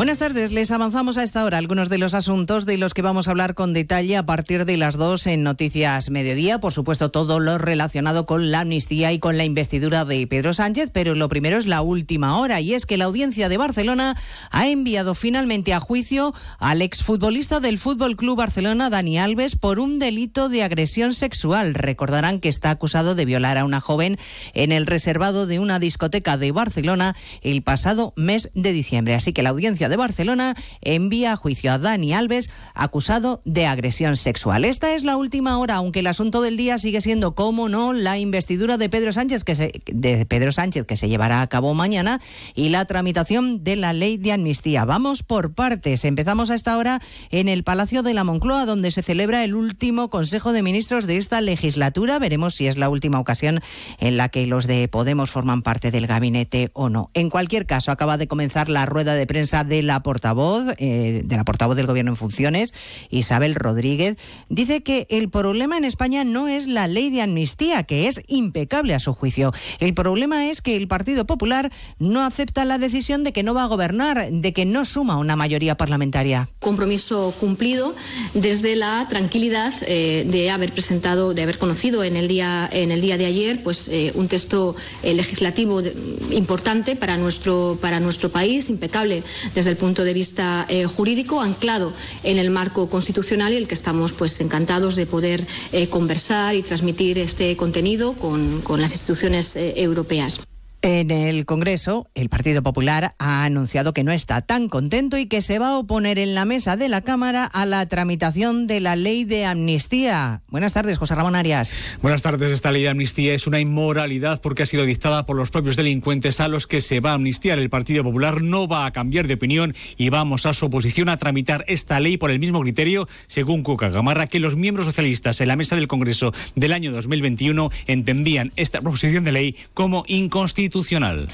Buenas tardes, les avanzamos a esta hora algunos de los asuntos de los que vamos a hablar con detalle a partir de las dos en Noticias Mediodía. Por supuesto, todo lo relacionado con la amnistía y con la investidura de Pedro Sánchez, pero lo primero es la última hora y es que la audiencia de Barcelona ha enviado finalmente a juicio al exfutbolista del Fútbol Club Barcelona, Dani Alves, por un delito de agresión sexual. Recordarán que está acusado de violar a una joven en el reservado de una discoteca de Barcelona el pasado mes de diciembre. Así que la audiencia de Barcelona envía a juicio a Dani Alves acusado de agresión sexual. Esta es la última hora, aunque el asunto del día sigue siendo, como no, la investidura de Pedro Sánchez que se, de Pedro Sánchez que se llevará a cabo mañana y la tramitación de la ley de amnistía. Vamos por partes. Empezamos a esta hora en el Palacio de la Moncloa, donde se celebra el último Consejo de Ministros de esta legislatura. Veremos si es la última ocasión en la que los de Podemos forman parte del gabinete o no. En cualquier caso, acaba de comenzar la rueda de prensa de la portavoz, eh, de la portavoz del Gobierno en funciones, Isabel Rodríguez. Dice que el problema en España no es la ley de amnistía, que es impecable a su juicio. El problema es que el Partido Popular no acepta la decisión de que no va a gobernar, de que no suma una mayoría parlamentaria. Compromiso cumplido desde la tranquilidad eh, de haber presentado, de haber conocido en el día, de ayer, pues eh, un texto legislativo importante para nuestro país, impecable desde el punto de vista eh, jurídico, anclado en el marco constitucional y el que estamos pues encantados de poder eh, conversar y transmitir este contenido con, con las instituciones eh, europeas. En el Congreso, el Partido Popular ha anunciado que no está tan contento y que se va a oponer en la mesa de la Cámara a la tramitación de la ley de amnistía. Buenas tardes, José Ramón Arias. Buenas tardes. Esta ley de amnistía es una inmoralidad porque ha sido dictada por los propios delincuentes a los que se va a amnistiar. El Partido Popular no va a cambiar de opinión y vamos a su oposición a tramitar esta ley por el mismo criterio, según Cuca Gamarra, que los miembros socialistas en la mesa del Congreso del año 2021 entendían esta proposición de ley como inconstitucional.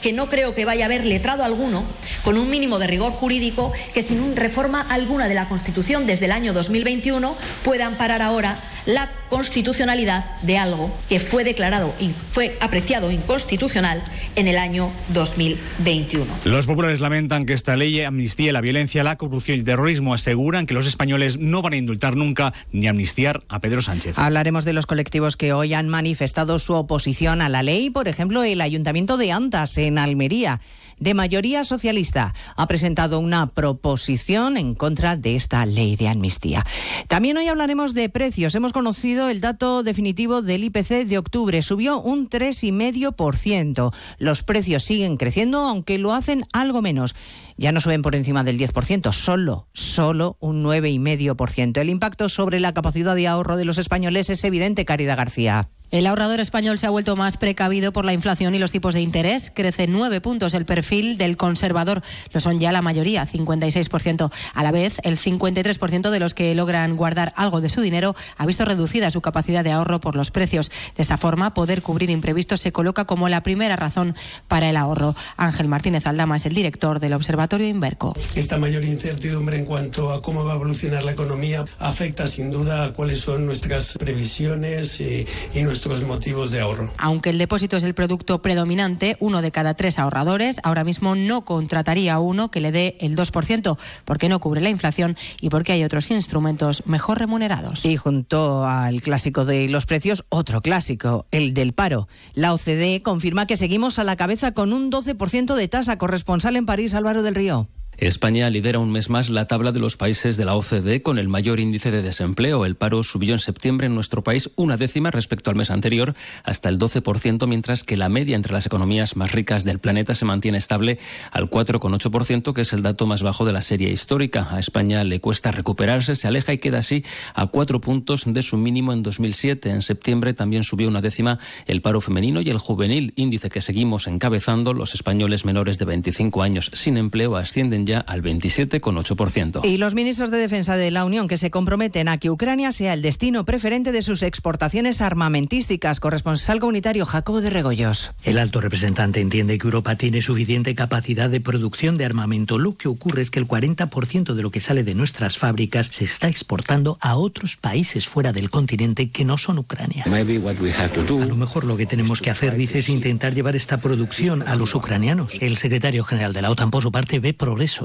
Que no creo que vaya a haber letrado alguno con un mínimo de rigor jurídico que sin reforma alguna de la Constitución desde el año 2021 pueda amparar ahora la constitucionalidad de algo que fue declarado y fue apreciado inconstitucional en el año 2021. Los populares lamentan que esta ley amnistíe la violencia, la corrupción y el terrorismo. Aseguran que los españoles no van a indultar nunca ni amnistiar a Pedro Sánchez. Hablaremos de los colectivos que hoy han manifestado su oposición a la ley. Por ejemplo, el Ayuntamiento de Antas, en Almería, de mayoría socialista, ha presentado una proposición en contra de esta ley de amnistía. También hoy hablaremos de precios. Hemos conocido el dato definitivo del IPC de octubre. Subió un 3,5%. Los precios siguen creciendo, aunque lo hacen algo menos. Ya no suben por encima del 10%, solo, solo un 9,5%. El impacto sobre la capacidad de ahorro de los españoles es evidente, Caridad García. El ahorrador español se ha vuelto más precavido por la inflación y los tipos de interés. Crece nueve puntos el perfil del conservador. Lo son ya la mayoría, 56%. A la vez, el 53% de los que logran guardar algo de su dinero ha visto reducida su capacidad de ahorro por los precios. De esta forma, poder cubrir imprevistos se coloca como la primera razón para el ahorro. Ángel Martínez Aldama es el director del Observatorio Inverco. Esta mayor incertidumbre en cuanto a cómo va a evolucionar la economía afecta sin duda a cuáles son nuestras previsiones eh, y nuestros motivos de ahorro. Aunque el depósito es el producto predominante, uno de cada tres ahorradores ahora mismo no contrataría a uno que le dé el 2%, porque no cubre la inflación y porque hay otros instrumentos mejor remunerados. Y junto al clásico de los precios, otro clásico, el del paro. La OCDE confirma que seguimos a la cabeza con un 12% de tasa corresponsal en París, Álvaro del Río. España lidera un mes más la tabla de los países de la OCDE con el mayor índice de desempleo. El paro subió en septiembre en nuestro país una décima respecto al mes anterior, hasta el 12%, mientras que la media entre las economías más ricas del planeta se mantiene estable al 4,8%, que es el dato más bajo de la serie histórica. A España le cuesta recuperarse, se aleja y queda así a cuatro puntos de su mínimo en 2007. En septiembre también subió una décima el paro femenino y el juvenil, índice que seguimos encabezando. Los españoles menores de 25 años sin empleo ascienden ya al 27,8%. Y los ministros de Defensa de la Unión que se comprometen a que Ucrania sea el destino preferente de sus exportaciones armamentísticas. Corresponsal comunitario Jacobo de Regoyos. El alto representante entiende que Europa tiene suficiente capacidad de producción de armamento. Lo que ocurre es que el 40% de lo que sale de nuestras fábricas se está exportando a otros países fuera del continente que no son Ucrania. A lo mejor lo que tenemos que hacer, dice, es intentar llevar esta producción a los ucranianos. El secretario general de la OTAN, por su parte, ve progreso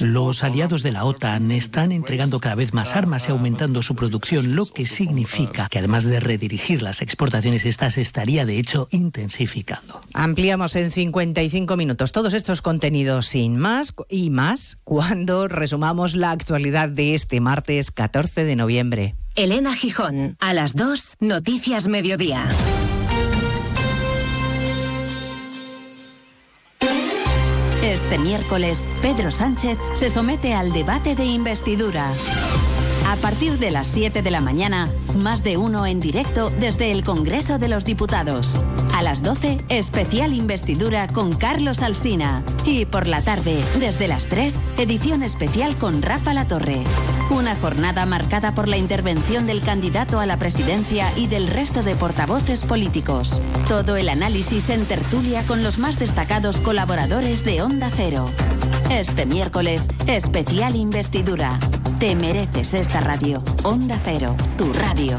Los aliados de la OTAN están entregando cada vez más armas y aumentando su producción, lo que significa que además de redirigir las exportaciones, esta se estaría de hecho intensificando. Ampliamos en 55 minutos todos estos contenidos sin más y más cuando resumamos la actualidad de este martes 14 de noviembre. Elena Gijón, a las 2, Noticias Mediodía. Este miércoles, Pedro Sánchez se somete al debate de investidura. A partir de las 7 de la mañana, más de uno en directo desde el Congreso de los Diputados. A las 12, especial investidura con Carlos Alsina. Y por la tarde, desde las 3, edición especial con Rafa Latorre. Una jornada marcada por la intervención del candidato a la presidencia y del resto de portavoces políticos. Todo el análisis en tertulia con los más destacados colaboradores de Onda Cero. Este miércoles, especial investidura. Te mereces esta radio. Onda Cero, tu radio.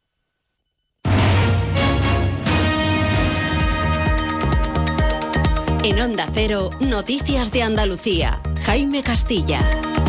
En Onda Cero, Noticias de Andalucía. Jaime Castilla.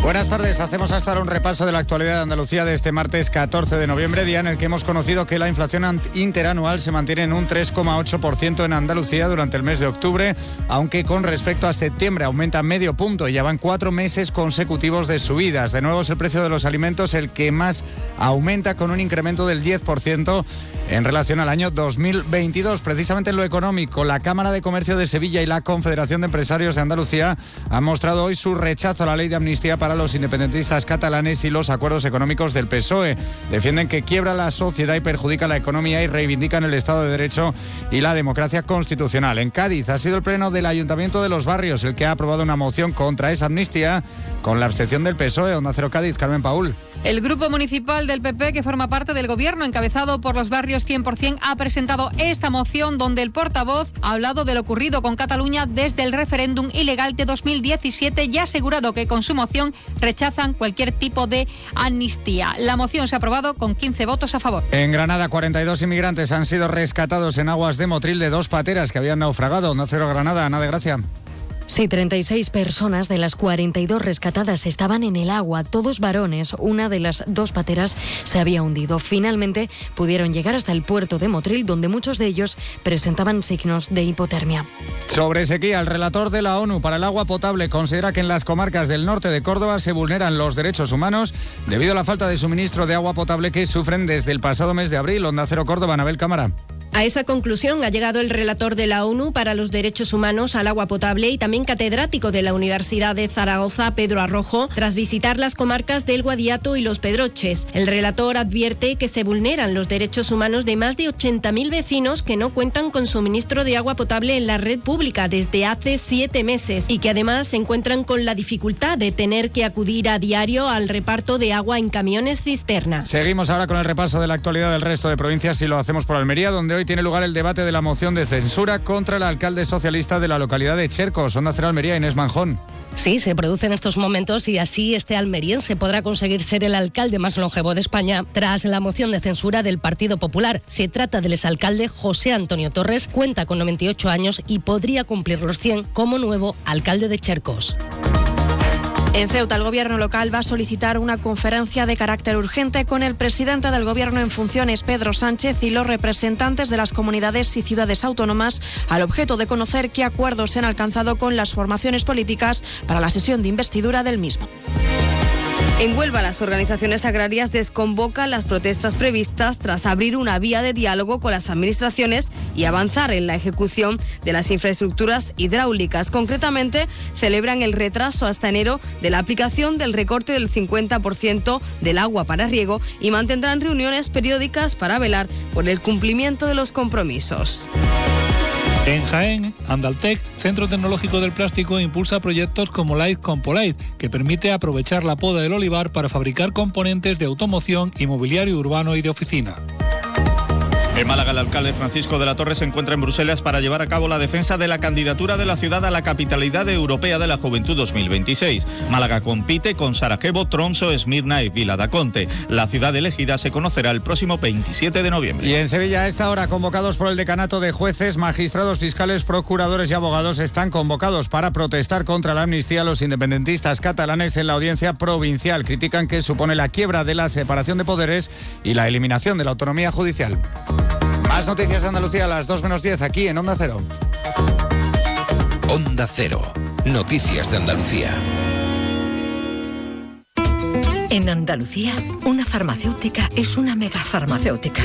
Buenas tardes, hacemos hasta ahora un repaso de la actualidad de Andalucía de este martes 14 de noviembre, día en el que hemos conocido que la inflación interanual se mantiene en un 3,8% en Andalucía durante el mes de octubre, aunque con respecto a septiembre aumenta medio punto y ya van cuatro meses consecutivos de subidas. De nuevo es el precio de los alimentos el que más aumenta con un incremento del 10% en relación al año 2022. Precisamente en lo económico, la Cámara de Comercio de Sevilla y la Confederación de Empresarios de Andalucía han mostrado hoy su rechazo a la ley de amnistía para los independentistas catalanes y los acuerdos económicos del PSOE. Defienden que quiebra la sociedad y perjudica la economía y reivindican el Estado de Derecho y la democracia constitucional. En Cádiz ha sido el pleno del Ayuntamiento de los Barrios el que ha aprobado una moción contra esa amnistía con la abstención del PSOE. Onda Cero Cádiz, Carmen Paul. El grupo municipal del PP, que forma parte del gobierno encabezado por los barrios 100%, ha presentado esta moción donde el portavoz ha hablado de lo ocurrido con Cataluña desde el referéndum ilegal de 2017 y ha asegurado que con su moción rechazan cualquier tipo de amnistía. La moción se ha aprobado con 15 votos a favor. En Granada, 42 inmigrantes han sido rescatados en aguas de Motril de dos pateras que habían naufragado. No cero Granada, nada de gracia. Sí, 36 personas de las 42 rescatadas estaban en el agua, todos varones. Una de las dos pateras se había hundido. Finalmente pudieron llegar hasta el puerto de Motril, donde muchos de ellos presentaban signos de hipotermia. Sobre sequía, el relator de la ONU para el agua potable considera que en las comarcas del norte de Córdoba se vulneran los derechos humanos debido a la falta de suministro de agua potable que sufren desde el pasado mes de abril. Onda Cero Córdoba, Anabel Cámara. A esa conclusión ha llegado el relator de la ONU para los derechos humanos al agua potable y también catedrático de la Universidad de Zaragoza, Pedro Arrojo, tras visitar las comarcas del Guadiato y los Pedroches. El relator advierte que se vulneran los derechos humanos de más de 80.000 vecinos que no cuentan con suministro de agua potable en la red pública desde hace siete meses y que además se encuentran con la dificultad de tener que acudir a diario al reparto de agua en camiones cisterna. Seguimos ahora con el repaso de la actualidad del resto de provincias y lo hacemos por Almería, donde hoy tiene lugar el debate de la moción de censura contra el alcalde socialista de la localidad de Chercos, Onda Cero Almería, Inés Manjón. Sí, se produce en estos momentos y así este almeriense podrá conseguir ser el alcalde más longevo de España tras la moción de censura del Partido Popular. Se trata del exalcalde José Antonio Torres, cuenta con 98 años y podría cumplir los 100 como nuevo alcalde de Chercos. En Ceuta, el gobierno local va a solicitar una conferencia de carácter urgente con el presidente del gobierno en funciones, Pedro Sánchez, y los representantes de las comunidades y ciudades autónomas, al objeto de conocer qué acuerdos se han alcanzado con las formaciones políticas para la sesión de investidura del mismo. En Huelva, las organizaciones agrarias desconvocan las protestas previstas tras abrir una vía de diálogo con las administraciones y avanzar en la ejecución de las infraestructuras hidráulicas. Concretamente, celebran el retraso hasta enero de la aplicación del recorte del 50% del agua para riego y mantendrán reuniones periódicas para velar por el cumplimiento de los compromisos. En Jaén, Andaltec, Centro Tecnológico del Plástico, impulsa proyectos como Light Compolite, que permite aprovechar la poda del olivar para fabricar componentes de automoción y mobiliario urbano y de oficina. En Málaga, el alcalde Francisco de la Torre se encuentra en Bruselas para llevar a cabo la defensa de la candidatura de la ciudad a la capitalidad europea de la juventud 2026. Málaga compite con Sarajevo, Tromso, Esmirna y Vila da Conte. La ciudad elegida se conocerá el próximo 27 de noviembre. Y en Sevilla, a esta hora, convocados por el decanato de jueces, magistrados fiscales, procuradores y abogados, están convocados para protestar contra la amnistía. Los independentistas catalanes en la audiencia provincial critican que supone la quiebra de la separación de poderes y la eliminación de la autonomía judicial. Más noticias de Andalucía a las 2 menos 10 aquí en Onda Cero. Onda Cero. Noticias de Andalucía. En Andalucía, una farmacéutica es una megafarmacéutica.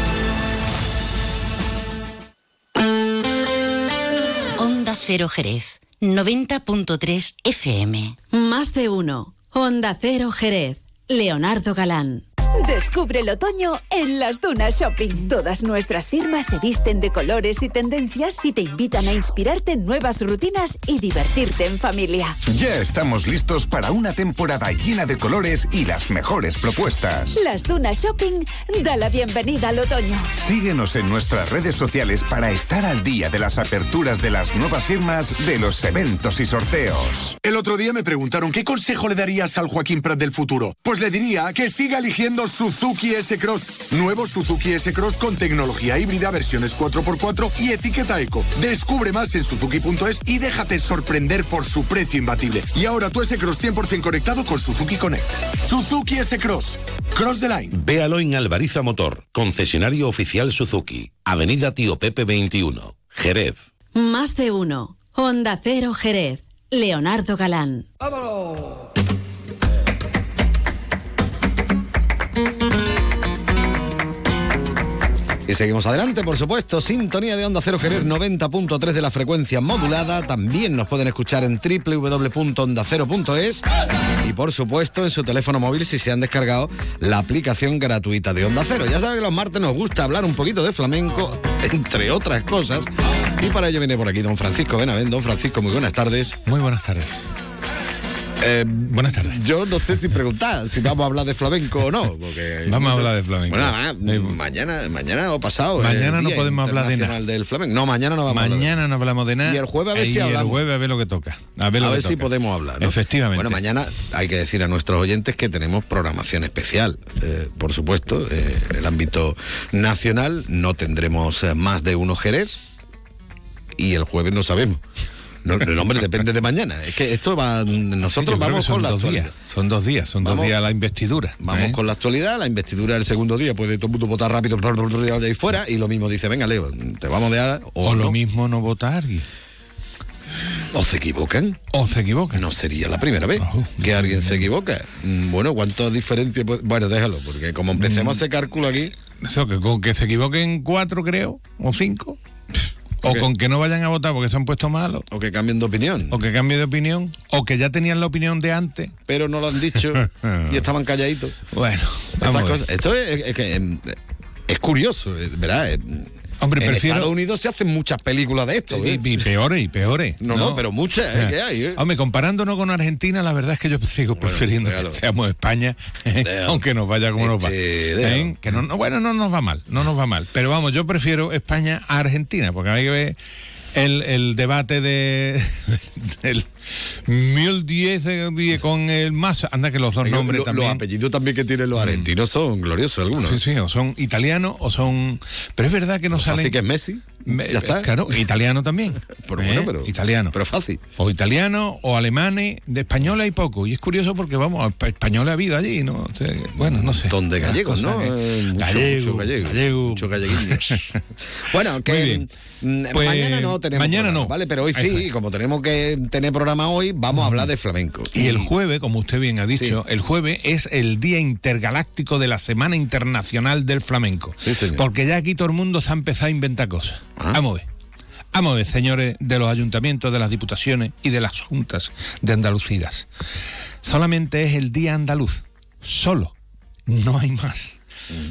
Cero Jerez, 90.3 FM. Más de uno. Onda Cero Jerez. Leonardo Galán. Descubre el otoño en las Dunas Shopping. Todas nuestras firmas se visten de colores y tendencias y te invitan a inspirarte en nuevas rutinas y divertirte en familia. Ya estamos listos para una temporada llena de colores y las mejores propuestas. Las Dunas Shopping da la bienvenida al otoño. Síguenos en nuestras redes sociales para estar al día de las aperturas de las nuevas firmas, de los eventos y sorteos. El otro día me preguntaron qué consejo le darías al Joaquín Prat del futuro. Pues le diría que siga eligiendo Suzuki S-Cross. Nuevo Suzuki S-Cross con tecnología híbrida, versiones 4x4 y etiqueta eco. Descubre más en suzuki.es y déjate sorprender por su precio imbatible. Y ahora tu S-Cross 100% conectado con Suzuki Connect. Suzuki S-Cross. Cross the line. Véalo en Alvariza Motor, concesionario oficial Suzuki. Avenida Tío Pepe 21, Jerez. Más de uno. Honda Cero Jerez. Leonardo Galán. ¡Vámonos! Y seguimos adelante, por supuesto. Sintonía de Onda Cero Jerez 90.3 de la frecuencia modulada. También nos pueden escuchar en www.ondacero.es y, por supuesto, en su teléfono móvil si se han descargado la aplicación gratuita de Onda Cero. Ya saben que los martes nos gusta hablar un poquito de flamenco, entre otras cosas. Y para ello viene por aquí don Francisco Benavent. Don Francisco, muy buenas tardes. Muy buenas tardes. Eh, Buenas tardes. Yo no sé si preguntar si vamos a hablar de flamenco o no. Porque Vamos a hablar de flamenco. Bueno, ah, mañana, mañana o pasado. Mañana no podemos hablar de Internacional del flamenco. No, mañana no vamos a hablar. Mañana no hablamos de nada. Y el jueves a ver y si hablamos. el jueves a ver lo que toca. A ver, A si toca. podemos hablar. ¿no? Efectivamente. Bueno, mañana hay que decir a nuestros oyentes que tenemos programación especial. Eh, por supuesto, eh, en el ámbito nacional no tendremos eh, más de uno Jerez y el jueves no sabemos. No, no, hombre, depende de mañana. Es que esto va. Nosotros vamos con la dos actualidad. días. Son dos días, son dos días la investidura. Vamos ¿eh? con la actualidad, la investidura el segundo día, puede todo el mundo votar rápido de ahí fuera y lo mismo dice, venga Leo, te vamos a dejar O, o, lo mismo no votar. O se equivocan. O se equivocan. No sería la primera vez que alguien se equivoca. Mm, Bueno, ¿cuántas diferencias? puede- Bueno, déjalo, porque como empecemos a hacer cálculo aquí. Eso, que con que se equivoquen cuatro, creo, o cinco. O con que no vayan a votar porque se han puesto malos. O que cambien de opinión. O que cambien de opinión. O que ya tenían la opinión de antes. Pero no lo han dicho y estaban calladitos. Bueno, vamos a ver. cosas- Esto es, es que, es curioso, ¿verdad? Hombre, en prefiero- Estados Unidos se hacen muchas películas de esto. ¿eh? Y, y peores, y peores. No, no, pero muchas, ¿eh? que hay, ¿eh? Hombre, comparándonos con Argentina, la verdad es que yo sigo prefiriendo que seamos España, aunque nos vaya como nos va. Este. ¿Eh? Que no, no- bueno, no nos va mal, no nos va mal. Pero vamos, yo prefiero España a Argentina, porque hay que ver el, el debate de del 1010 eh, con el más. Anda que los dos nombres lo- también. Los apellidos también que tienen los argentinos son gloriosos algunos. Sí, sí, o son italianos o son. Pero es verdad que no salen. Fácil que es Messi. Me- ya está. Claro, italiano también. Pero ¿Eh? bueno, pero- italiano. Pero fácil. O italiano o alemanes, de españoles hay poco. Y es curioso porque, vamos, espa- españoles ha habido allí, ¿no? O sea, bueno, no sé. Donde gallegos, ¿no? que- Eh, mucho, gallego, mucho gallego. gallego. Galleguiños. bueno, que mm, Pues, mañana no tenemos mañana programa, no. ¿vale? Pero hoy sí, como tenemos que tener programa hoy, vamos a hablar de flamenco. Y el jueves, como usted bien ha dicho, Sí. el jueves es el Día Intergaláctico de la Semana Internacional del Flamenco. Sí, señor. Porque ya aquí todo el mundo se ha empezado a inventar cosas. Ah. Vamos a ver. Vamos a ver, señores de los ayuntamientos, de las diputaciones y de las juntas de Andalucía. Solamente es el Día Andaluz. Solo. No hay más.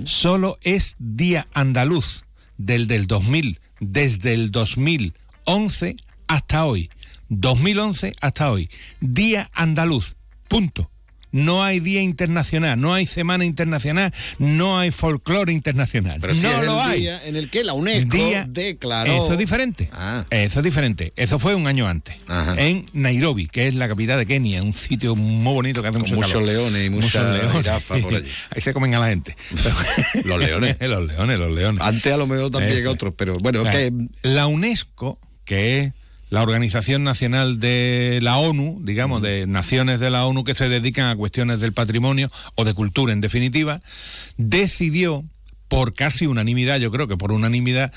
Solo es Día Andaluz del del 2000, desde el 2011 hasta hoy. 2011 hasta hoy. Día Andaluz. Punto. No hay día internacional, no hay semana internacional, no hay folclore internacional. Pero sí no es lo el hay. día en el que la UNESCO Día- declaró... Eso es diferente. Ah. Eso es diferente. Eso fue un año antes. Ajá. En Nairobi, que es la capital de Kenia, un sitio muy bonito que hace Con mucho muchos calor. leones y mucha jirafa por allí. Ahí se comen a la gente. Los leones. los leones, los leones. Antes a lo mejor también Eso. otros, pero bueno, que La UNESCO, que es la Organización Nacional de la ONU, digamos, de naciones de la ONU que se dedican a cuestiones del patrimonio o de cultura en definitiva, decidió, por casi unanimidad, yo creo que por unanimidad,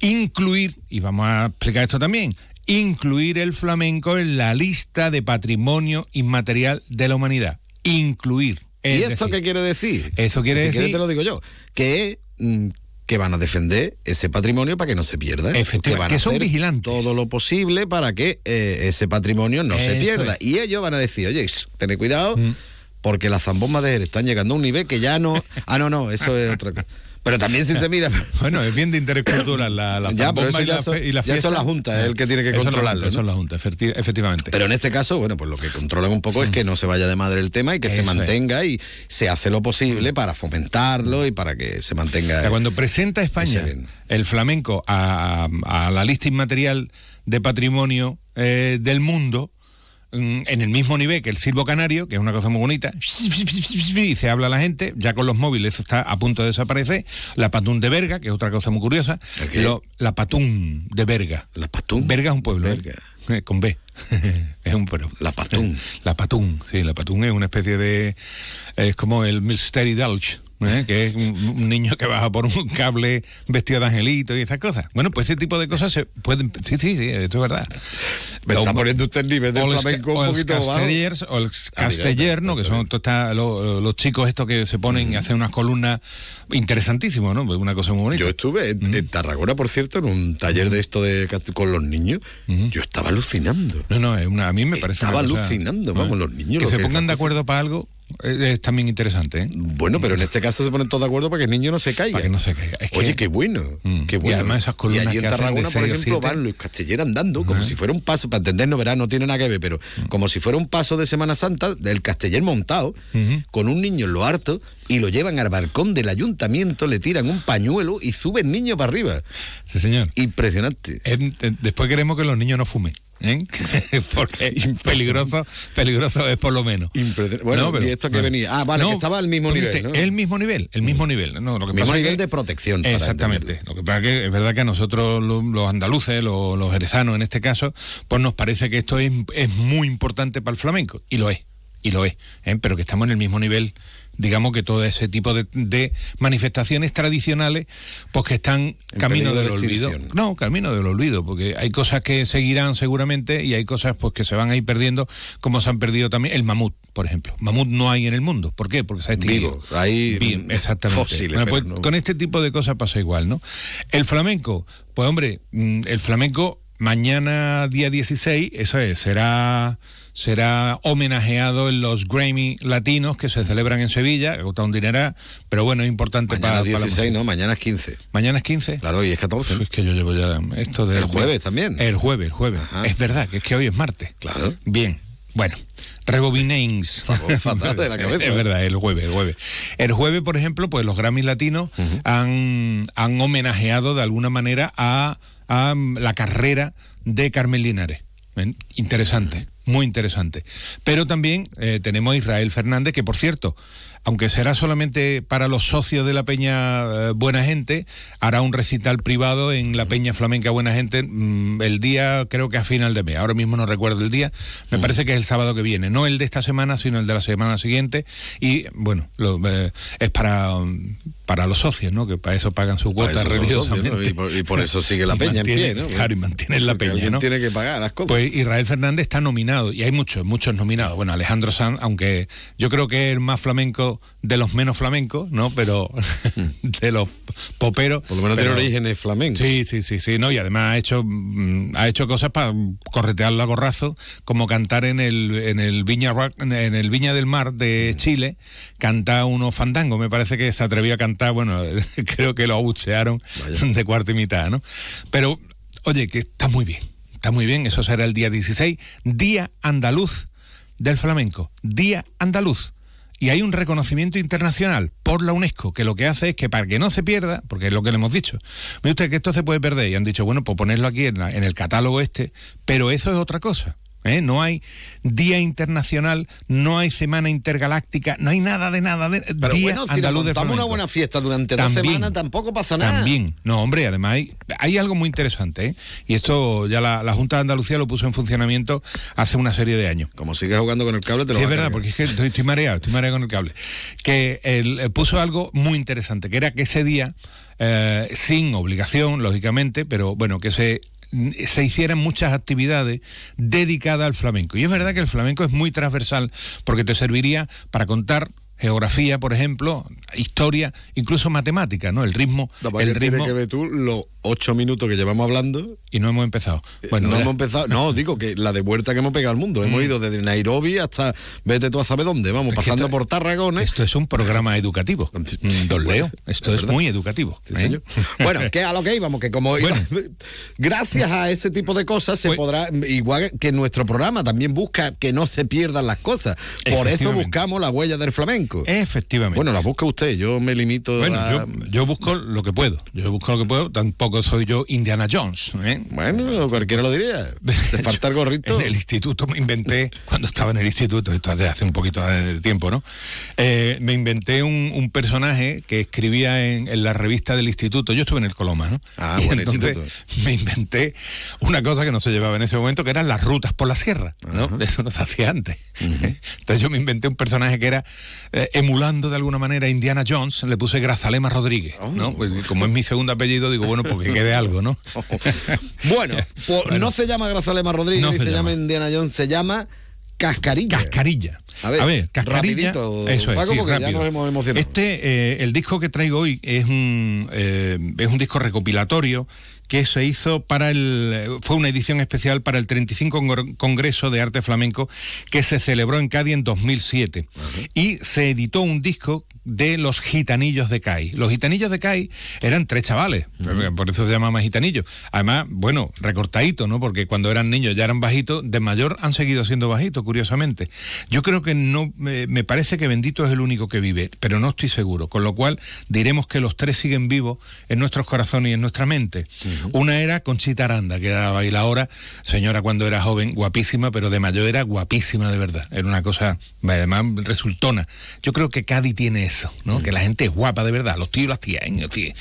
incluir, y vamos a explicar esto también, incluir el flamenco en la lista de patrimonio inmaterial de la humanidad. Incluir. ¿Y Es esto decir, qué quiere decir? Eso quiere Si decir- te lo digo yo. Que, mm, que van a defender ese patrimonio para que no se pierda. Efectivamente, que van que a son hacer vigilantes. todo lo posible para que eh, ese patrimonio no se pierda. es. Y ellos van a decir, oye, tened cuidado, Mm. porque las zambombas de Jerez están llegando a un nivel que ya no... Ah, no, no, eso es otra cosa. Pero también si se mira... Bueno, es bien de interés cultural la, la Ya, pero eso y ya la, son- fe- y la ya son fiesta. la Junta, es el que tiene que Eso es la controlarlo, Junta, Eso ¿no? es la Junta, efecti- efectivamente. Pero en este caso, bueno, pues lo que controlan un poco es que no se vaya de madre el tema y que se es. mantenga y se hace lo posible para fomentarlo y para que se mantenga... O sea, cuando presenta España el flamenco a, a la lista inmaterial de patrimonio eh, del mundo, mm, en el mismo nivel que el silbo canario, que es una cosa muy bonita, y se habla a la gente, ya con los móviles eso está a punto de desaparecer, la patún de Berga, que es otra cosa muy curiosa, lo- la patún de Berga. La patún. Berga es un pueblo, ¿eh? Eh, con B. es un pueblo. La patún. La patún, sí, la patún es una especie de... Es como el Mystery Dulce, ¿eh? que es un, un niño que baja por un cable vestido de angelito y esas cosas. Bueno, pues ese tipo de cosas se pueden... Sí, sí, sí, esto es verdad. Me está poniendo usted el nivel del flamenco un poquito bajo. o el castellerno, que son lo- los chicos estos que se ponen y hacen unas columnas interesantísimas, ¿no? Una cosa muy bonita. Yo estuve en, en Tarragona, por cierto, en un taller de esto de con los niños. Yo estaba alucinando. No, no, es una, a mí me parece Estaba una cosa- alucinando, vamos, los niños. Que se que- pongan de acuerdo para algo es también interesante, ¿eh? Bueno, pero en este caso se ponen todos de acuerdo para que el niño no se caiga. Para que no se caiga. Es que- Oye, qué bueno, Mm. qué Y bueno. además esas columnas Y allí en que Tarragona, por ejemplo, van los castellers andando como si fuera un paso, para entendernos, verás, no tiene nada que ver, pero Mm. como si fuera un paso de Semana Santa del casteller montado, con un niño en lo harto, y lo llevan al balcón del ayuntamiento, le tiran un pañuelo y sube el niño para arriba. Sí, señor. Impresionante. Eh, después queremos que los niños no fumen. ¿Eh? porque peligroso, peligroso es por lo menos. Bueno, ¿y esto que venía? Ah, vale, que estaba al mismo nivel. ¿no? El mismo nivel, el mismo nivel. No, lo que mismo nivel de protección. Exactamente. Lo que pasa es que es verdad que a nosotros, los, andaluces, los, los jerezanos en este caso, pues nos parece que esto es, es muy importante para el flamenco. Y lo es y lo es, ¿eh? pero que estamos en el mismo nivel digamos que todo ese tipo de, manifestaciones tradicionales, pues que están camino del olvido. No, camino del olvido, porque hay cosas que seguirán seguramente y hay cosas pues que se van a ir perdiendo, como se han perdido también el mamut, por ejemplo. Mamut no hay en el mundo. ¿Por qué? Porque se ha extinguido. Vivo, hay exactamente. Fósiles, pues, Con este tipo de cosas pasa igual, ¿no? El flamenco, pues hombre, mm, el flamenco mañana día 16, eso es, será será homenajeado en los Grammy latinos que se celebran en Sevilla, que un dinero, pero bueno, es importante mañana para... 16, no, mañana es 15. ¿Mañana es 15? Claro, y es 14. Es que yo llevo ya esto de... El jueves también. El jueves, el jueves. Es verdad, que es que hoy es martes. Claro. Bien, bueno. Rebobinains. Es verdad, el jueves, el jueves. El jueves, por ejemplo, pues los Grammys latinos han, han homenajeado de alguna manera a, a la carrera de Carmen Linares. Interesante, muy interesante. Pero también eh, tenemos a Israel Fernández, que por cierto, aunque será solamente para los socios de la Peña eh, Buena Gente, hará un recital privado en la Peña Flamenca Buena Gente mm, el día, creo que a final de mes. Ahora mismo no recuerdo el día. Me parece que es el sábado que viene. No el de esta semana, sino el de la semana siguiente. Y bueno, eh, es para, para los socios, ¿no? Que para eso pagan su cuota religiosamente. y, por, eso sigue la Peña en pie, ¿no? Claro, y mantienen la Peña, ¿no? tiene que pagar las cosas. Pues Israel Fernández está nominado y hay muchos, muchos nominados. Bueno, Alejandro Sanz, aunque yo creo que es el más flamenco de los menos flamencos, ¿no? Pero de los poperos. Por lo menos tiene orígenes flamencos. Sí, sí, sí, sí, ¿no? Y además ha hecho, mm, ha hecho cosas para corretearlo a gorrazo, como cantar en el, en el Viña en el Viña del Mar de Chile, canta unos fandangos, me parece que se atrevió a cantar, bueno, creo que lo abuchearon de cuarto y mitad, ¿no? Pero, oye, que está muy bien, está muy bien, eso será el día 16, Día Andaluz del Flamenco, Día Andaluz y hay un reconocimiento internacional por la UNESCO que lo que hace es que para que no se pierda, porque es lo que le hemos dicho, mire usted que esto se puede perder y han dicho, bueno, pues ponerlo aquí en, en el catálogo este, pero eso es otra cosa. ¿Eh? No hay día internacional, no hay semana intergaláctica, no hay nada de nada de Pero día bueno, si montamos una buena fiesta durante dos semanas, tampoco pasa nada. También, no, hombre, además hay, hay algo muy interesante, ¿eh? y esto ya la, Junta de Andalucía lo puso en funcionamiento hace una serie de años. Como sigues jugando con el cable, te lo Sí, es verdad, porque es que estoy, mareado, estoy mareado con el cable. Que él eh, puso algo muy interesante, que era que ese día, sin obligación, lógicamente, pero bueno, que se se hicieran muchas actividades dedicadas al flamenco. Y es verdad que el flamenco es muy transversal porque te serviría para contar geografía, por ejemplo, historia, incluso matemática, ¿no? El ritmo, el ritmo. que ver tú lo ocho minutos que llevamos hablando. Y no hemos empezado. Eh, bueno, no hemos empezado. No, digo que la de vuelta que hemos pegado al mundo. Hemos mm. ido desde Nairobi hasta vete tú a saber dónde. Vamos, pasando por Tarragona. Esto es un programa educativo. Mm, don Leo, esto es, muy educativo. ¿eh? bueno, que a lo que íbamos, que como gracias a ese tipo de cosas se pues- podrá, igual que nuestro programa también busca que no se pierdan las cosas. Por eso buscamos la huella del flamenco. Efectivamente. Bueno, la busca usted, yo me limito bueno, yo, yo busco lo que puedo. Yo busco lo que puedo, tampoco soy yo Indiana Jones. ¿eh? Bueno, cualquiera lo diría. Te falta el gorrito. En el instituto me inventé, cuando estaba en el instituto, esto hace un poquito de tiempo, ¿no? Eh, me inventé un, personaje que escribía en, la revista del instituto. Yo estuve en el Coloma, ¿no? Ah, y entonces me inventé una cosa que no se llevaba en ese momento, que eran las rutas por la sierra, ¿no? Eso no se hacía antes. ¿eh? Entonces yo me inventé un personaje que era, emulando de alguna manera a Indiana Jones, le puse Grazalema Rodríguez, ¿no? Oh. Pues como es mi segundo apellido, digo, bueno, pues que quede algo, ¿no? bueno, pues no se llama Grazalema Rodríguez, ni se, llama. Indiana Jones, se llama Cascarilla. Cascarilla. A ver, Cascarilla. Rapidito, eso es, ya nos hemos emocionado. Este, eh, el disco que traigo hoy es un, eh, es un disco recopilatorio que se hizo para el. fue una edición especial para el 35 Congreso de Arte Flamenco que se celebró en Cádiz en 2007. Y se editó un disco de los gitanillos de CAI. Los gitanillos de CAI eran tres chavales, por eso se llamaban gitanillos. Además, bueno, recortadito, ¿no? Porque cuando eran niños ya eran bajitos, de mayor han seguido siendo bajitos, curiosamente. Yo creo que no, me parece que Bendito es el único que vive, pero no estoy seguro. Con lo cual diremos que los tres siguen vivos en nuestros corazones y en nuestra mente. Una era Conchita Aranda, que era la bailadora, señora cuando era joven, guapísima, pero de mayor era guapísima de verdad. Era una cosa, además, resultona. Yo creo que Cádiz tiene eso, ¿no? Que la gente es guapa de verdad, los tíos y las tías, ¿eh?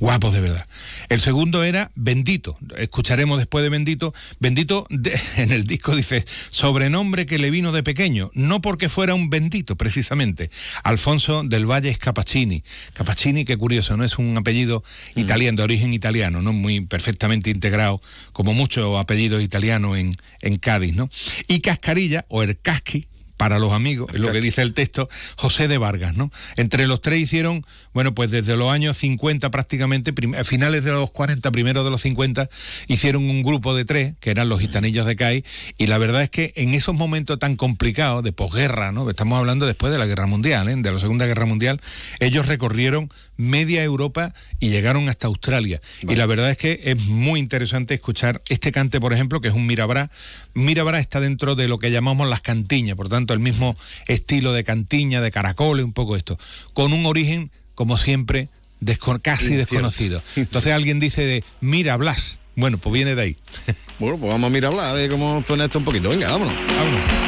guapos de verdad. El segundo era Bendito. Escucharemos después de Bendito. Bendito en el disco dice, sobrenombre que le vino de pequeño, no porque fuera un bendito precisamente. Alfonso del Valle Scapaccini. Capaccini, qué curioso, ¿no? Es un apellido italiano, de origen italiano, ¿no? Muy perfectamente integrado, como muchos apellidos italianos en, en Cádiz, ¿no? Y Cascarilla, o el Casqui, para los amigos, es lo que dice el texto, José de Vargas, ¿no? Entre los tres hicieron, bueno, pues desde los años 50 prácticamente, a finales de los 40, primeros de los 50, hicieron un grupo de tres, que eran los gitanillos de CAI, y la verdad es que en esos momentos tan complicados de posguerra, ¿no? Estamos hablando después de la Guerra Mundial, ¿eh? de la Segunda Guerra Mundial, ellos recorrieron media Europa y llegaron hasta Australia. Y la verdad es que es muy interesante escuchar este cante, por ejemplo, que es un Mirabra. Mirabra está dentro de lo que llamamos las cantiñas, por tanto, el mismo estilo de cantiña, de caracoles, un poco esto, con un origen, como siempre, casi desconocido. Entonces alguien dice de Mira Blas. Bueno, pues viene de ahí. Bueno, pues vamos a mirar a ver cómo suena esto un poquito. Venga, vámonos. Vámonos.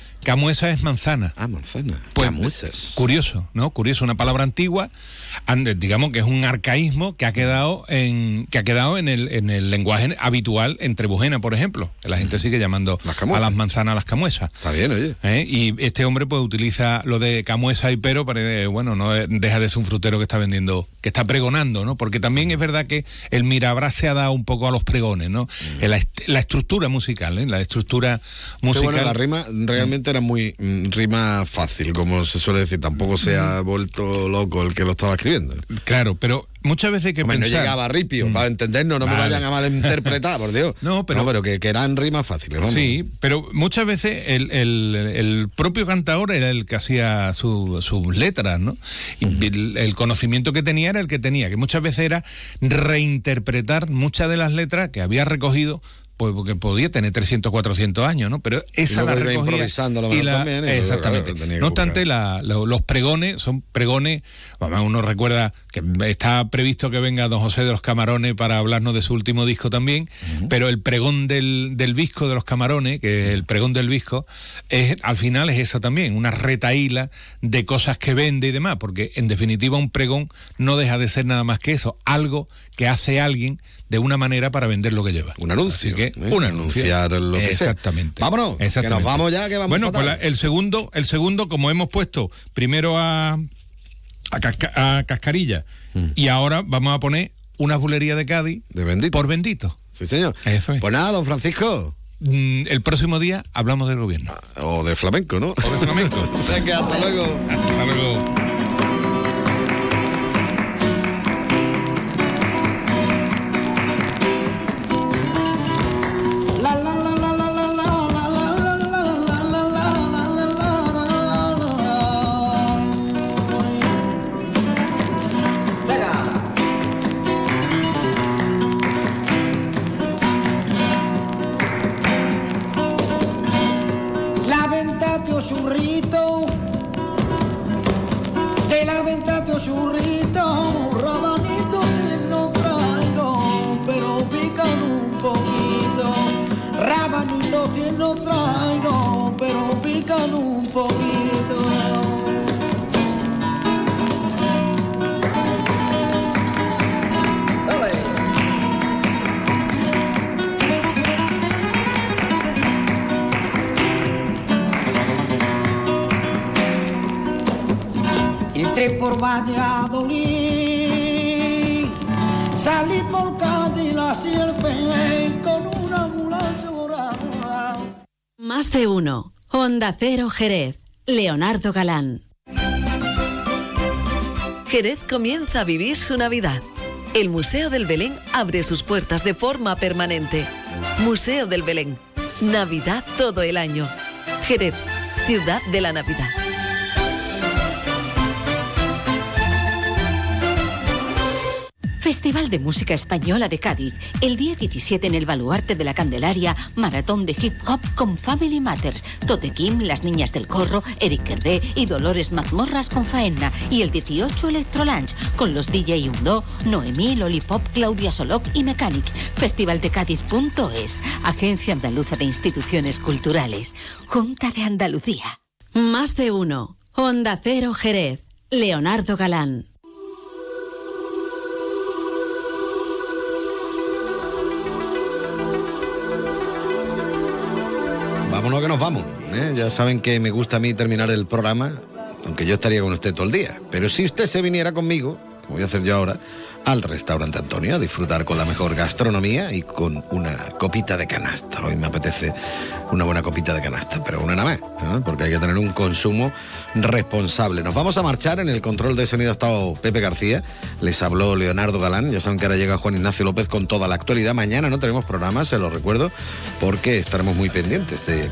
Camuesa es manzana. Ah, manzana. Pues, Curioso, ¿no? Curioso, una palabra antigua, digamos que es un arcaísmo que ha quedado en que ha quedado en el, en el lenguaje habitual en Trebujena, por ejemplo. La gente sigue llamando a las manzanas las camuesas. Está bien, oye. ¿Eh? Y este hombre pues utiliza lo de camuesa y pero para eh, bueno, no deja de ser un frutero que está vendiendo, que está pregonando, ¿no? Porque también es verdad que el Mirabra se ha dado un poco a los pregones, ¿no? Mm. La, la, estructura musical, ¿eh? La estructura musical. la rima realmente era muy mm, rima fácil, como se suele decir. Tampoco se ha vuelto loco el que lo estaba escribiendo. Claro, pero muchas veces que pensar... no llegaba ripio, mm. para entendernos, no me vayan a malinterpretar, por Dios. No, pero, pero que, eran rimas fáciles. Sí, pero muchas veces el, propio cantador era el que hacía sus letras, ¿no? Y el, conocimiento que tenía era el que tenía, que muchas veces era reinterpretar muchas de las letras que había recogido pues porque podía tener 300, 400 años, ¿no? Pero esa la recogía. improvisando lo y la, también, y exactamente. no obstante, la- los pregones son pregones, vamos, uno recuerda que está previsto que venga don José de los Camarones para hablarnos de su último disco también, pero el pregón del, del visco de los Camarones, que es el pregón del visco, es, al final es eso también, una retaíla de cosas que vende y demás, porque en definitiva un pregón no deja de ser nada más que eso, algo que hace alguien de una manera para vender lo que lleva. Un anuncio. Así que, ¿eh? un anuncio. Anunciar lo que sea. Exactamente. Vámonos, que Exactamente. nos vamos ya, que vamos Bueno, fatal. pues la- el segundo, el segundo, como hemos puesto primero a, a, Casca- a Cascarilla Mm. y ahora vamos a poner una bulería de Cádiz de bendito. por bendito. Sí, señor. Eso es. Pues nada, don Francisco. Mm, El próximo día hablamos del gobierno. O de flamenco, ¿no? O de flamenco. Venga, hasta luego. Hasta luego. Cero Jerez. Leonardo Galán. Jerez comienza a vivir su Navidad. El Museo del Belén abre sus puertas de forma permanente. Museo del Belén. Navidad todo el año. Jerez, ciudad de la Navidad. Festival de Música Española de Cádiz. El día 17 en el Baluarte de la Candelaria, maratón de hip hop con Family Matters. Tote Kim, Las Niñas del Corro, Eric Kerdé y Dolores Mazmorras con Faena. Y el 18 Electro Lunch con los DJ Undo, Noemí, Lollipop, Claudia Soloc y Mechanic. Festivaldecádiz.es. Agencia Andaluza de Instituciones Culturales. Junta de Andalucía. Más de uno. Honda Cero Jerez. Leonardo Galán. Vámonos que nos vamos. ¿eh? Ya saben que me gusta a mí terminar el programa, aunque yo estaría con usted todo el día. Pero si usted se viniera conmigo, como voy a hacer yo ahora, al restaurante Antonio a disfrutar con la mejor gastronomía y con una copita de canasta. Hoy me apetece una buena copita de canasta, pero una nada más, ¿eh? porque hay que tener un consumo responsable. Nos vamos a marchar en el control de sonido ha estado Pepe García, les habló Leonardo Galán, ya saben que ahora llega Juan Ignacio López con toda la actualidad. Mañana no tenemos programa, se lo recuerdo, porque estaremos muy pendientes de,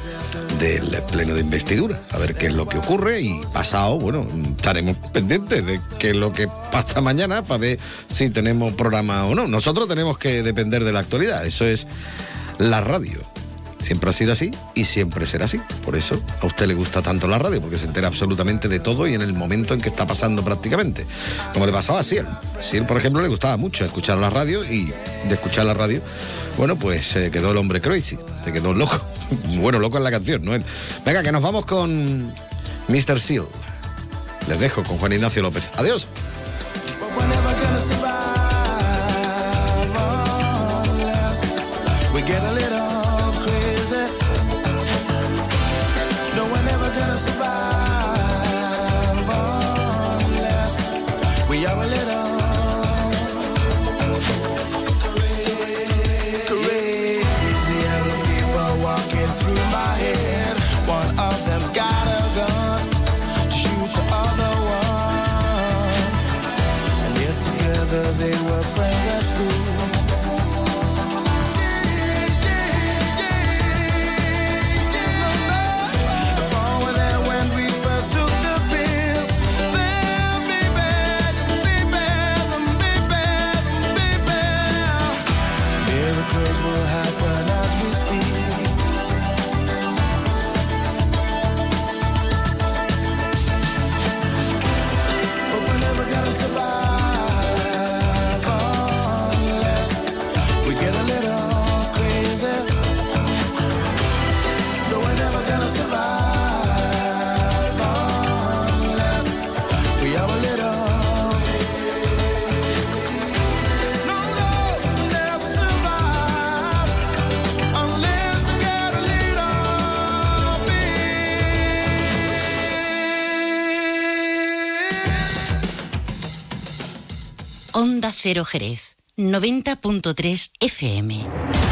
del pleno de investidura, a ver qué es lo que ocurre y pasado, bueno, estaremos pendientes de qué es lo que pasa mañana para ver si tenemos programa o no. Nosotros tenemos que depender de la actualidad, eso es la radio. Siempre ha sido así y siempre será así. Por eso a usted le gusta tanto la radio, porque se entera absolutamente de todo y en el momento en que está pasando prácticamente. Como le pasaba a Siel. Siel, por ejemplo, le gustaba mucho escuchar la radio y de escuchar la radio, bueno, pues se quedó el hombre crazy, se quedó loco. Bueno, loco en la canción, ¿no? Venga, que nos vamos con Mr. Seal. Les dejo con Juan Ignacio López. Adiós. Jerez, 90.3 FM.